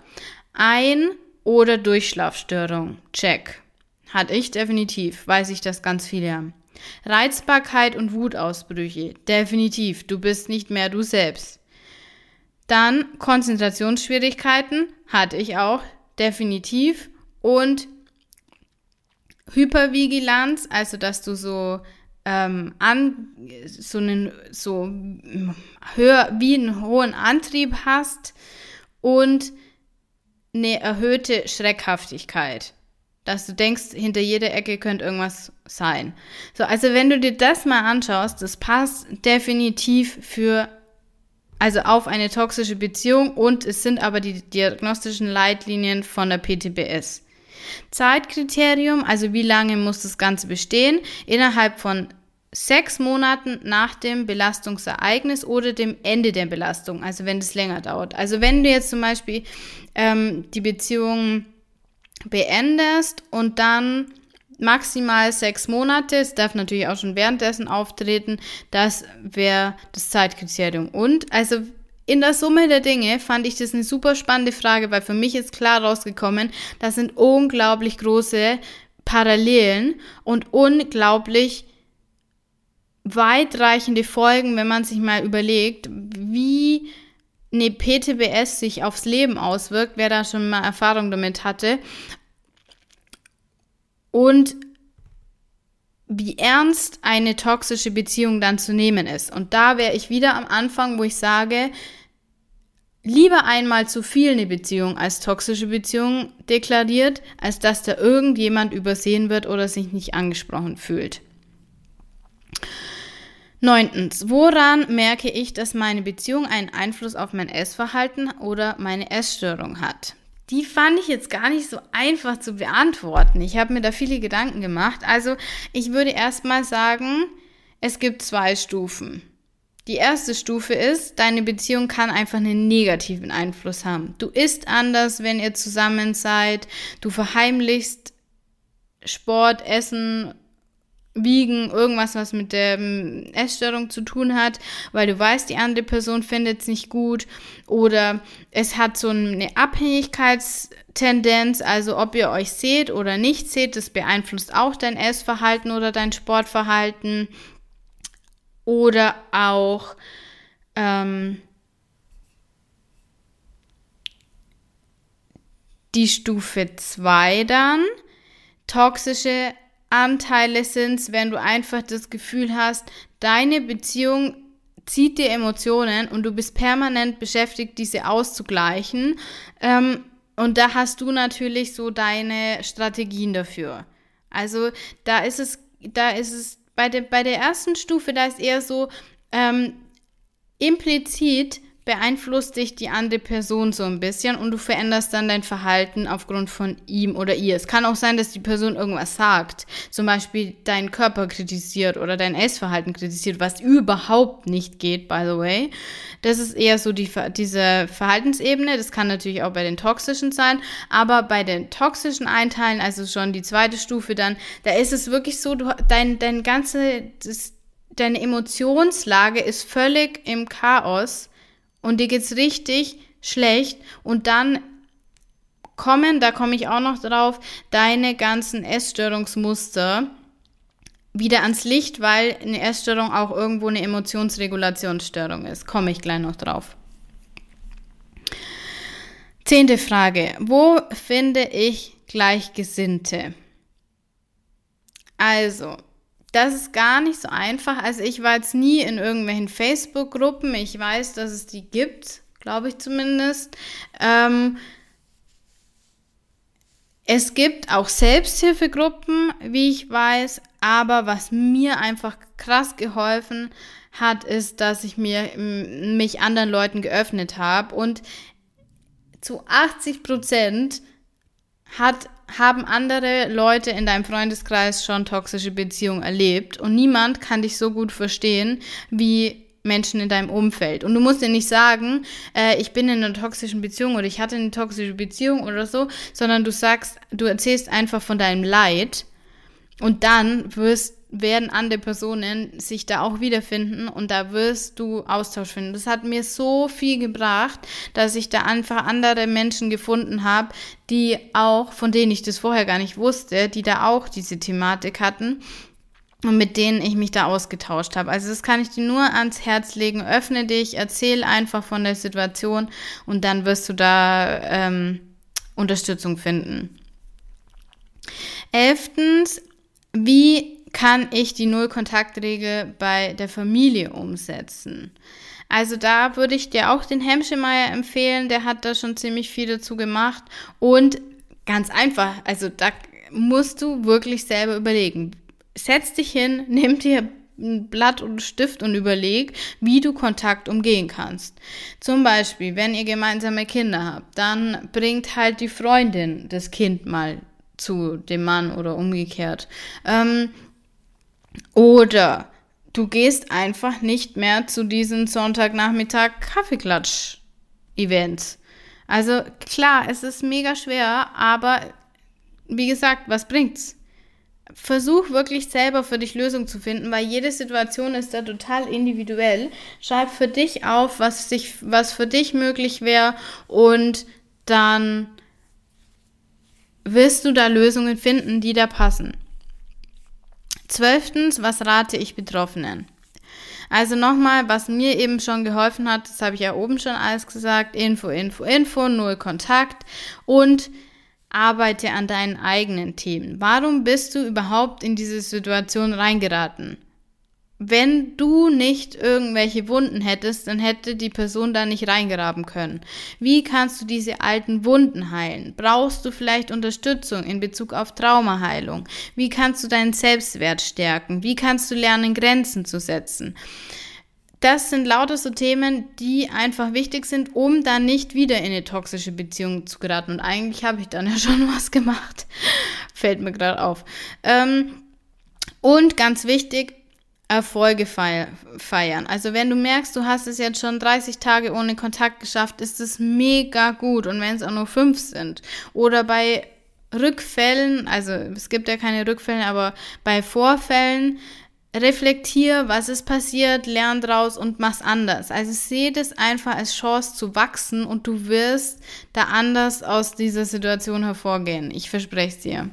Ein- oder Durchschlafstörung. Check. Hatte ich definitiv. Weiß ich, dass ganz viele haben. Reizbarkeit und Wutausbrüche. Definitiv. Du bist nicht mehr du selbst. Dann Konzentrationsschwierigkeiten. Hatte ich auch. Definitiv. Und Hypervigilanz, also dass du so ähm, an so einen so höher wie einen hohen Antrieb hast und eine erhöhte Schreckhaftigkeit. Dass du denkst, hinter jeder Ecke könnte irgendwas sein. So, also wenn du dir das mal anschaust, das passt definitiv für, also auf eine toxische Beziehung und es sind aber die diagnostischen Leitlinien von der PTBS. Zeitkriterium, also wie lange muss das Ganze bestehen? Innerhalb von sechs Monaten nach dem Belastungsereignis oder dem Ende der Belastung, also wenn es länger dauert. Also wenn du jetzt zum Beispiel ähm, die Beziehung beendest und dann maximal sechs Monate, es darf natürlich auch schon währenddessen auftreten, das wäre das Zeitkriterium. Und also in der Summe der Dinge fand ich das eine super spannende Frage, weil für mich ist klar rausgekommen, das sind unglaublich große Parallelen und unglaublich weitreichende Folgen, wenn man sich mal überlegt, wie eine PTBS sich aufs Leben auswirkt, wer da schon mal Erfahrung damit hatte. Und wie ernst eine toxische Beziehung dann zu nehmen ist. Und da wäre ich wieder am Anfang, wo ich sage, lieber einmal zu viel eine Beziehung als toxische Beziehung deklariert, als dass da irgendjemand übersehen wird oder sich nicht angesprochen fühlt. Neuntens, woran merke ich, dass meine Beziehung einen Einfluss auf mein Essverhalten oder meine Essstörung hat? Die fand ich jetzt gar nicht so einfach zu beantworten. Ich habe mir da viele Gedanken gemacht. Also ich würde erstmal sagen, es gibt zwei Stufen. Die erste Stufe ist, deine Beziehung kann einfach einen negativen Einfluss haben. Du isst anders, wenn ihr zusammen seid. Du verheimlichst Sport, Essen Wiegen, irgendwas, was mit der ähm, Essstörung zu tun hat, weil du weißt, die andere Person findet es nicht gut oder es hat so eine Abhängigkeitstendenz, also ob ihr euch seht oder nicht seht, das beeinflusst auch dein Essverhalten oder dein Sportverhalten oder auch ähm, die Stufe 2 dann, toxische Anteile sind, wenn du einfach das Gefühl hast, deine Beziehung zieht dir Emotionen und du bist permanent beschäftigt, diese auszugleichen. Ähm, und da hast du natürlich so deine Strategien dafür. Also da ist es, da ist es bei der, bei der ersten Stufe, da ist eher so ähm, implizit beeinflusst dich die andere Person so ein bisschen und du veränderst dann dein Verhalten aufgrund von ihm oder ihr. Es kann auch sein, dass die Person irgendwas sagt, zum Beispiel deinen Körper kritisiert oder dein Essverhalten kritisiert, was überhaupt nicht geht, by the way. Das ist eher so die, diese Verhaltensebene. Das kann natürlich auch bei den toxischen sein, aber bei den toxischen Einteilen, also schon die zweite Stufe dann, da ist es wirklich so, du, dein, dein ganze, das, deine Emotionslage ist völlig im Chaos und dir geht's richtig schlecht und dann kommen, da komme ich auch noch drauf, deine ganzen Essstörungsmuster wieder ans Licht, weil eine Essstörung auch irgendwo eine Emotionsregulationsstörung ist. Komme ich gleich noch drauf. Zehnte Frage. Wo finde ich Gleichgesinnte? Also, das ist gar nicht so einfach. Also ich war jetzt nie in irgendwelchen Facebook-Gruppen. Ich weiß, dass es die gibt, glaube ich zumindest. Ähm, es gibt auch Selbsthilfegruppen, wie ich weiß, aber was mir einfach krass geholfen hat, ist, dass ich mir mich anderen Leuten geöffnet habe und zu 80 Prozent hat, haben andere Leute in deinem Freundeskreis schon toxische Beziehungen erlebt und niemand kann dich so gut verstehen wie Menschen in deinem Umfeld. Und du musst dir nicht sagen, äh, ich bin in einer toxischen Beziehung oder ich hatte eine toxische Beziehung oder so, sondern du sagst, du erzählst einfach von deinem Leid und dann wirst, werden andere Personen sich da auch wiederfinden und da wirst du Austausch finden. Das hat mir so viel gebracht, dass ich da einfach andere Menschen gefunden habe, die auch, von denen ich das vorher gar nicht wusste, die da auch diese Thematik hatten und mit denen ich mich da ausgetauscht habe. Also das kann ich dir nur ans Herz legen. Öffne dich, erzähl einfach von der Situation und dann wirst du da ähm, Unterstützung finden. Elftens, wie kann ich die Nullkontaktregel bei der Familie umsetzen? Also da würde ich dir auch den Hemschemeyer empfehlen, der hat da schon ziemlich viel dazu gemacht und ganz einfach, also da musst du wirklich selber überlegen, setz dich hin, [laughs] nimm dir ein Blatt und Stift und überleg, wie du Kontakt umgehen kannst. Zum Beispiel, wenn ihr gemeinsame Kinder habt, dann bringt halt die Freundin das Kind mal zu dem Mann oder umgekehrt. Ähm, oder du gehst einfach nicht mehr zu diesen Sonntagnachmittag Kaffeeklatsch-Events. Also klar, es ist mega schwer, aber wie gesagt, was bringt's? versuch wirklich selber für dich Lösungen zu finden, weil jede Situation ist da total individuell. Schreib für dich auf, was, sich, was für dich möglich wäre und dann wirst du da Lösungen finden, die da passen. Zwölftens, was rate ich Betroffenen? Also nochmal, was mir eben schon geholfen hat, das habe ich ja oben schon alles gesagt, Info, Info, Info, null Kontakt und arbeite an deinen eigenen Themen. Warum bist du überhaupt in diese Situation reingeraten? Wenn du nicht irgendwelche Wunden hättest, dann hätte die Person da nicht reingraben können. Wie kannst du diese alten Wunden heilen? Brauchst du vielleicht Unterstützung in Bezug auf Traumaheilung? Wie kannst du deinen Selbstwert stärken? Wie kannst du lernen, Grenzen zu setzen? das sind lauter so Themen, die einfach wichtig sind, um dann nicht wieder in eine toxische Beziehung zu geraten. Und eigentlich habe ich dann ja [laughs] schon was gemacht. Fällt mir gerade auf. Ähm, und ganz wichtig, Erfolge feiern. Also wenn du merkst, du hast es jetzt schon 30 Tage ohne Kontakt geschafft, ist es mega gut. Und wenn es auch nur fünf sind. Oder bei Rückfällen, also es gibt ja keine Rückfälle, aber bei Vorfällen, reflektier, was ist passiert, lern draus und mach's anders. Also sehe das einfach als Chance zu wachsen und du wirst da anders aus dieser Situation hervorgehen. Ich verspreche es dir.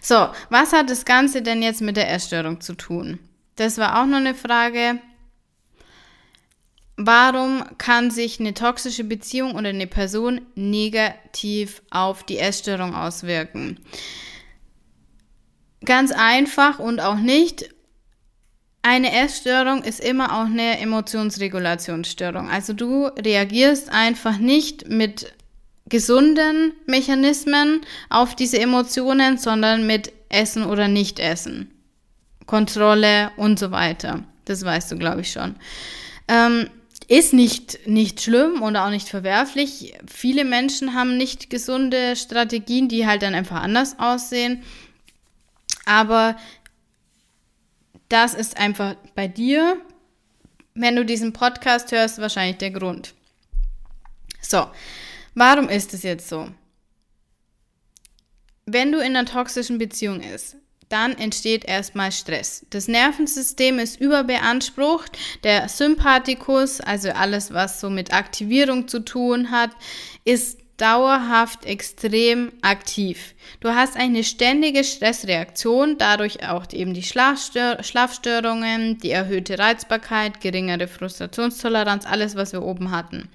So, was hat das Ganze denn jetzt mit der Essstörung zu tun? Das war auch noch eine Frage. Warum kann sich eine toxische Beziehung oder eine Person negativ auf die Essstörung auswirken? Ganz einfach und auch nicht. Eine Essstörung ist immer auch eine Emotionsregulationsstörung. Also du reagierst einfach nicht mit gesunden Mechanismen auf diese Emotionen, sondern mit Essen oder Nicht-Essen. Kontrolle und so weiter. Das weißt du, glaube ich, schon. Ähm, ist nicht, nicht schlimm und auch nicht verwerflich. Viele Menschen haben nicht gesunde Strategien, die halt dann einfach anders aussehen. Aber das ist einfach bei dir, wenn du diesen Podcast hörst, wahrscheinlich der Grund. So, warum ist es jetzt so? Wenn du in einer toxischen Beziehung ist, dann entsteht erstmal Stress. Das Nervensystem ist überbeansprucht. Der Sympathikus, also alles, was so mit Aktivierung zu tun hat, ist dauerhaft extrem aktiv. Du hast eine ständige Stressreaktion, dadurch auch eben die Schlafstör Schlafstörungen, die erhöhte Reizbarkeit, geringere Frustrationstoleranz, alles, was wir oben hatten.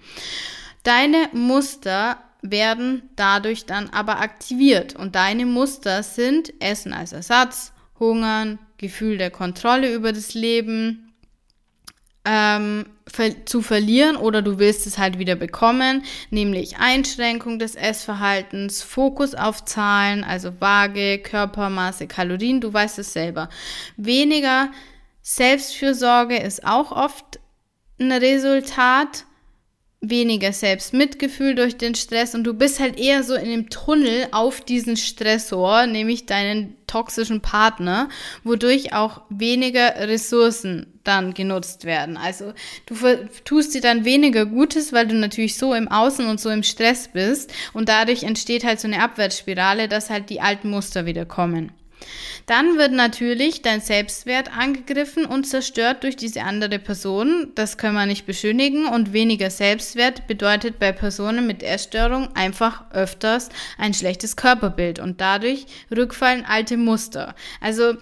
Deine Muster werden dadurch dann aber aktiviert und deine Muster sind Essen als Ersatz, Hungern, Gefühl der Kontrolle über das Leben, ähm, ver zu verlieren oder du willst es halt wieder bekommen, nämlich Einschränkung des Essverhaltens, Fokus auf Zahlen, also Waage, Körpermaße, Kalorien, du weißt es selber. Weniger Selbstfürsorge ist auch oft ein Resultat weniger Selbstmitgefühl durch den Stress und du bist halt eher so in dem Tunnel auf diesen Stressor, nämlich deinen toxischen Partner, wodurch auch weniger Ressourcen dann genutzt werden. Also du tust dir dann weniger Gutes, weil du natürlich so im Außen und so im Stress bist und dadurch entsteht halt so eine Abwärtsspirale, dass halt die alten Muster wieder kommen. Dann wird natürlich dein Selbstwert angegriffen und zerstört durch diese andere Person. Das können wir nicht beschönigen. Und weniger Selbstwert bedeutet bei Personen mit Essstörung einfach öfters ein schlechtes Körperbild und dadurch rückfallen alte Muster. Also,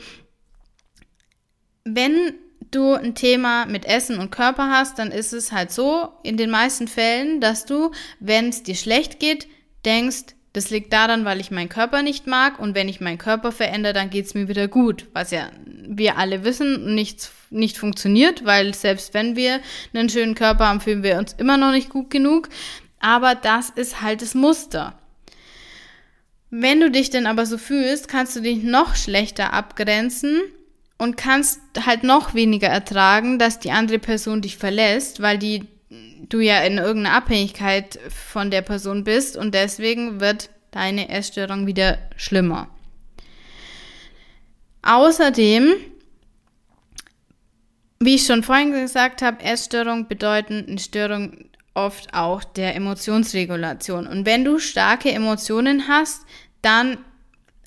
wenn du ein Thema mit Essen und Körper hast, dann ist es halt so in den meisten Fällen, dass du, wenn es dir schlecht geht, denkst, das liegt daran, weil ich meinen Körper nicht mag und wenn ich meinen Körper verändere, dann geht es mir wieder gut. Was ja wir alle wissen, nicht, nicht funktioniert, weil selbst wenn wir einen schönen Körper haben, fühlen wir uns immer noch nicht gut genug. Aber das ist halt das Muster. Wenn du dich denn aber so fühlst, kannst du dich noch schlechter abgrenzen und kannst halt noch weniger ertragen, dass die andere Person dich verlässt, weil die du ja in irgendeiner Abhängigkeit von der Person bist und deswegen wird deine Essstörung wieder schlimmer. Außerdem, wie ich schon vorhin gesagt habe, Essstörung bedeuten eine Störung oft auch der Emotionsregulation. Und wenn du starke Emotionen hast, dann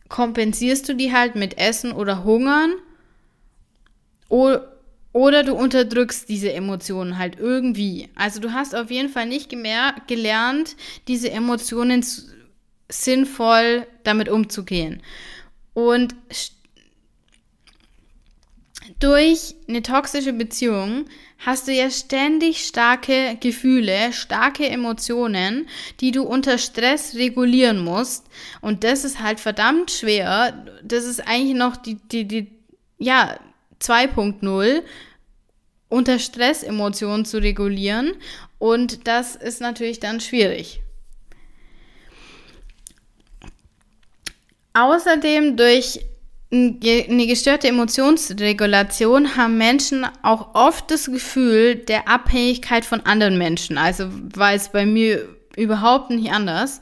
kompensierst du die halt mit Essen oder Hungern du unterdrückst diese Emotionen halt irgendwie. Also du hast auf jeden Fall nicht gelernt, diese Emotionen sinnvoll damit umzugehen. Und durch eine toxische Beziehung hast du ja ständig starke Gefühle, starke Emotionen, die du unter Stress regulieren musst. Und das ist halt verdammt schwer. Das ist eigentlich noch die, die, die, ja, 2.0 unter Stress Emotionen zu regulieren und das ist natürlich dann schwierig. Außerdem durch eine gestörte Emotionsregulation haben Menschen auch oft das Gefühl der Abhängigkeit von anderen Menschen. Also war es bei mir überhaupt nicht anders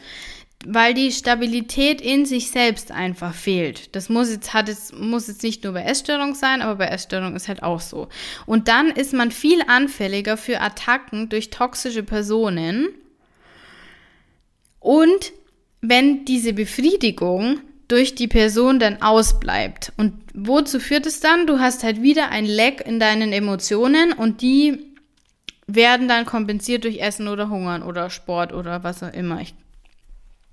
weil die Stabilität in sich selbst einfach fehlt. Das muss jetzt, hat jetzt, muss jetzt nicht nur bei Essstörung sein, aber bei Essstörung ist halt auch so. Und dann ist man viel anfälliger für Attacken durch toxische Personen. Und wenn diese Befriedigung durch die Person dann ausbleibt. Und wozu führt es dann? Du hast halt wieder ein Leck in deinen Emotionen und die werden dann kompensiert durch Essen oder Hungern oder Sport oder was auch immer. Ich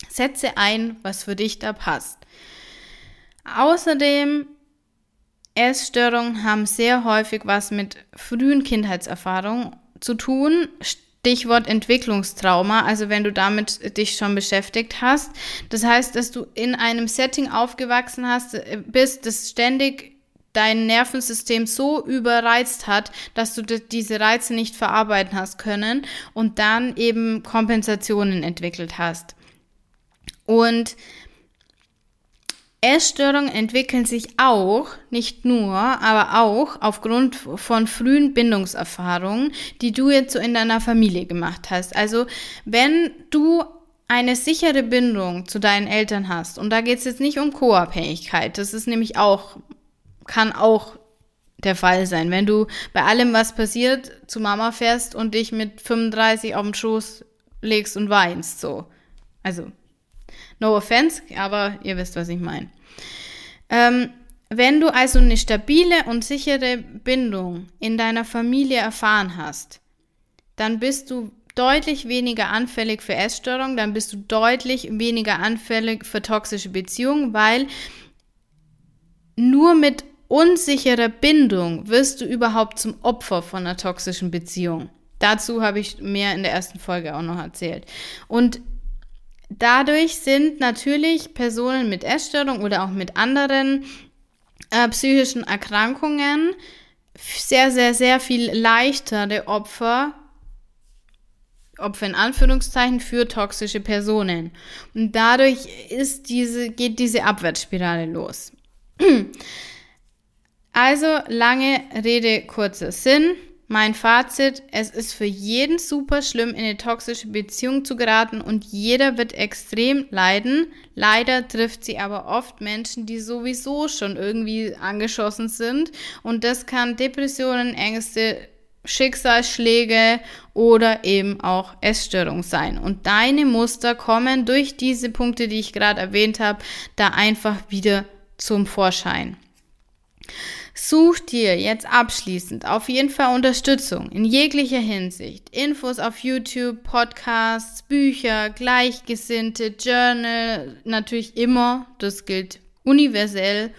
Setze ein, was für dich da passt. Außerdem, Essstörungen haben sehr häufig was mit frühen Kindheitserfahrungen zu tun. Stichwort Entwicklungstrauma, also wenn du damit dich schon beschäftigt hast. Das heißt, dass du in einem Setting aufgewachsen hast, äh, bist, das ständig dein Nervensystem so überreizt hat, dass du diese Reize nicht verarbeiten hast können und dann eben Kompensationen entwickelt hast. Und Essstörungen entwickeln sich auch, nicht nur, aber auch aufgrund von frühen Bindungserfahrungen, die du jetzt so in deiner Familie gemacht hast. Also wenn du eine sichere Bindung zu deinen Eltern hast, und da geht es jetzt nicht um Co-Abhängigkeit, das ist nämlich auch, kann auch der Fall sein. Wenn du bei allem, was passiert, zu Mama fährst und dich mit 35 auf den Schoß legst und weinst, so. Also No offense, aber ihr wisst, was ich meine. Ähm, Wenn du also eine stabile und sichere Bindung in deiner Familie erfahren hast, dann bist du deutlich weniger anfällig für Essstörungen, dann bist du deutlich weniger anfällig für toxische Beziehungen, weil nur mit unsicherer Bindung wirst du überhaupt zum Opfer von einer toxischen Beziehung. Dazu habe ich mehr in der ersten Folge auch noch erzählt. Und dadurch sind natürlich Personen mit Essstörung oder auch mit anderen äh, psychischen Erkrankungen sehr, sehr, sehr viel leichtere Opfer Opfer in Anführungszeichen für toxische Personen. Und dadurch ist diese, geht diese Abwärtsspirale los. [clears throat] Also lange Rede, kurzer Sinn. Mein Fazit, es ist für jeden super schlimm, in eine toxische Beziehung zu geraten und jeder wird extrem leiden. Leider trifft sie aber oft Menschen, die sowieso schon irgendwie angeschossen sind und das kann Depressionen, Ängste, Schicksalsschläge oder eben auch Essstörung sein. Und deine Muster kommen durch diese Punkte, die ich gerade erwähnt habe, da einfach wieder zum Vorschein. Such dir jetzt abschließend auf jeden Fall Unterstützung in jeglicher Hinsicht. Infos auf YouTube, Podcasts, Bücher, Gleichgesinnte, Journal, natürlich immer, das gilt universell.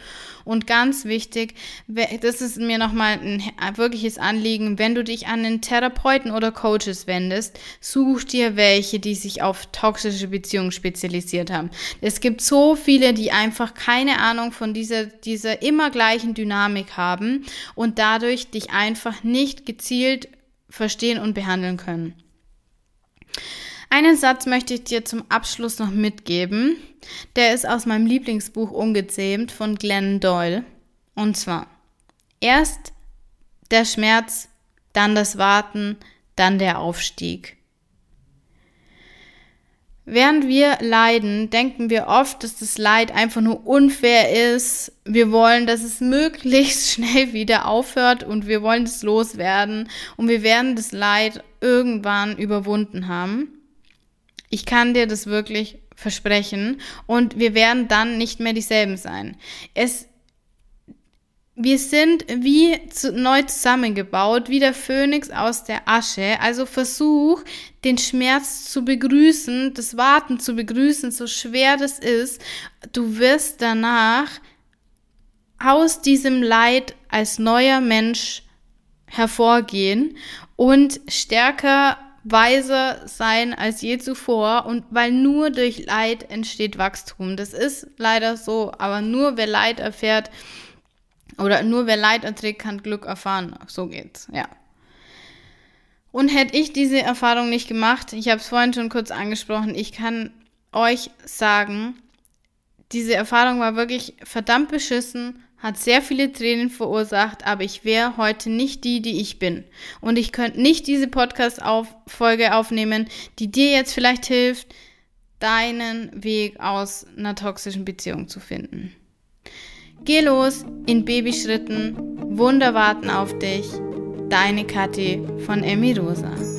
Und ganz wichtig, das ist mir nochmal ein wirkliches Anliegen, wenn du dich an den Therapeuten oder Coaches wendest, such dir welche, die sich auf toxische Beziehungen spezialisiert haben. Es gibt so viele, die einfach keine Ahnung von dieser, dieser immer gleichen Dynamik haben und dadurch dich einfach nicht gezielt verstehen und behandeln können. Einen Satz möchte ich dir zum Abschluss noch mitgeben. Der ist aus meinem Lieblingsbuch Ungezähmt von Glenn Doyle. Und zwar, erst der Schmerz, dann das Warten, dann der Aufstieg. Während wir leiden, denken wir oft, dass das Leid einfach nur unfair ist. Wir wollen, dass es möglichst [laughs] schnell wieder aufhört und wir wollen es loswerden und wir werden das Leid irgendwann überwunden haben. Ich kann dir das wirklich versprechen und wir werden dann nicht mehr dieselben sein. Es wir sind wie zu, neu zusammengebaut, wie der Phönix aus der Asche. Also versuch, den Schmerz zu begrüßen, das Warten zu begrüßen, so schwer das ist. Du wirst danach aus diesem Leid als neuer Mensch hervorgehen und stärker weiser sein als je zuvor und weil nur durch Leid entsteht Wachstum. Das ist leider so, aber nur wer Leid erfährt oder nur wer Leid erträgt, kann Glück erfahren. So geht's, ja. Und hätte ich diese Erfahrung nicht gemacht, ich habe es vorhin schon kurz angesprochen, ich kann euch sagen, diese Erfahrung war wirklich verdammt beschissen hat sehr viele Tränen verursacht, aber ich wäre heute nicht die, die ich bin. Und ich könnte nicht diese Podcast-Folge aufnehmen, die dir jetzt vielleicht hilft, deinen Weg aus einer toxischen Beziehung zu finden. Geh los in Babyschritten. Wunder warten auf dich. Deine Kathi von Emi Rosa.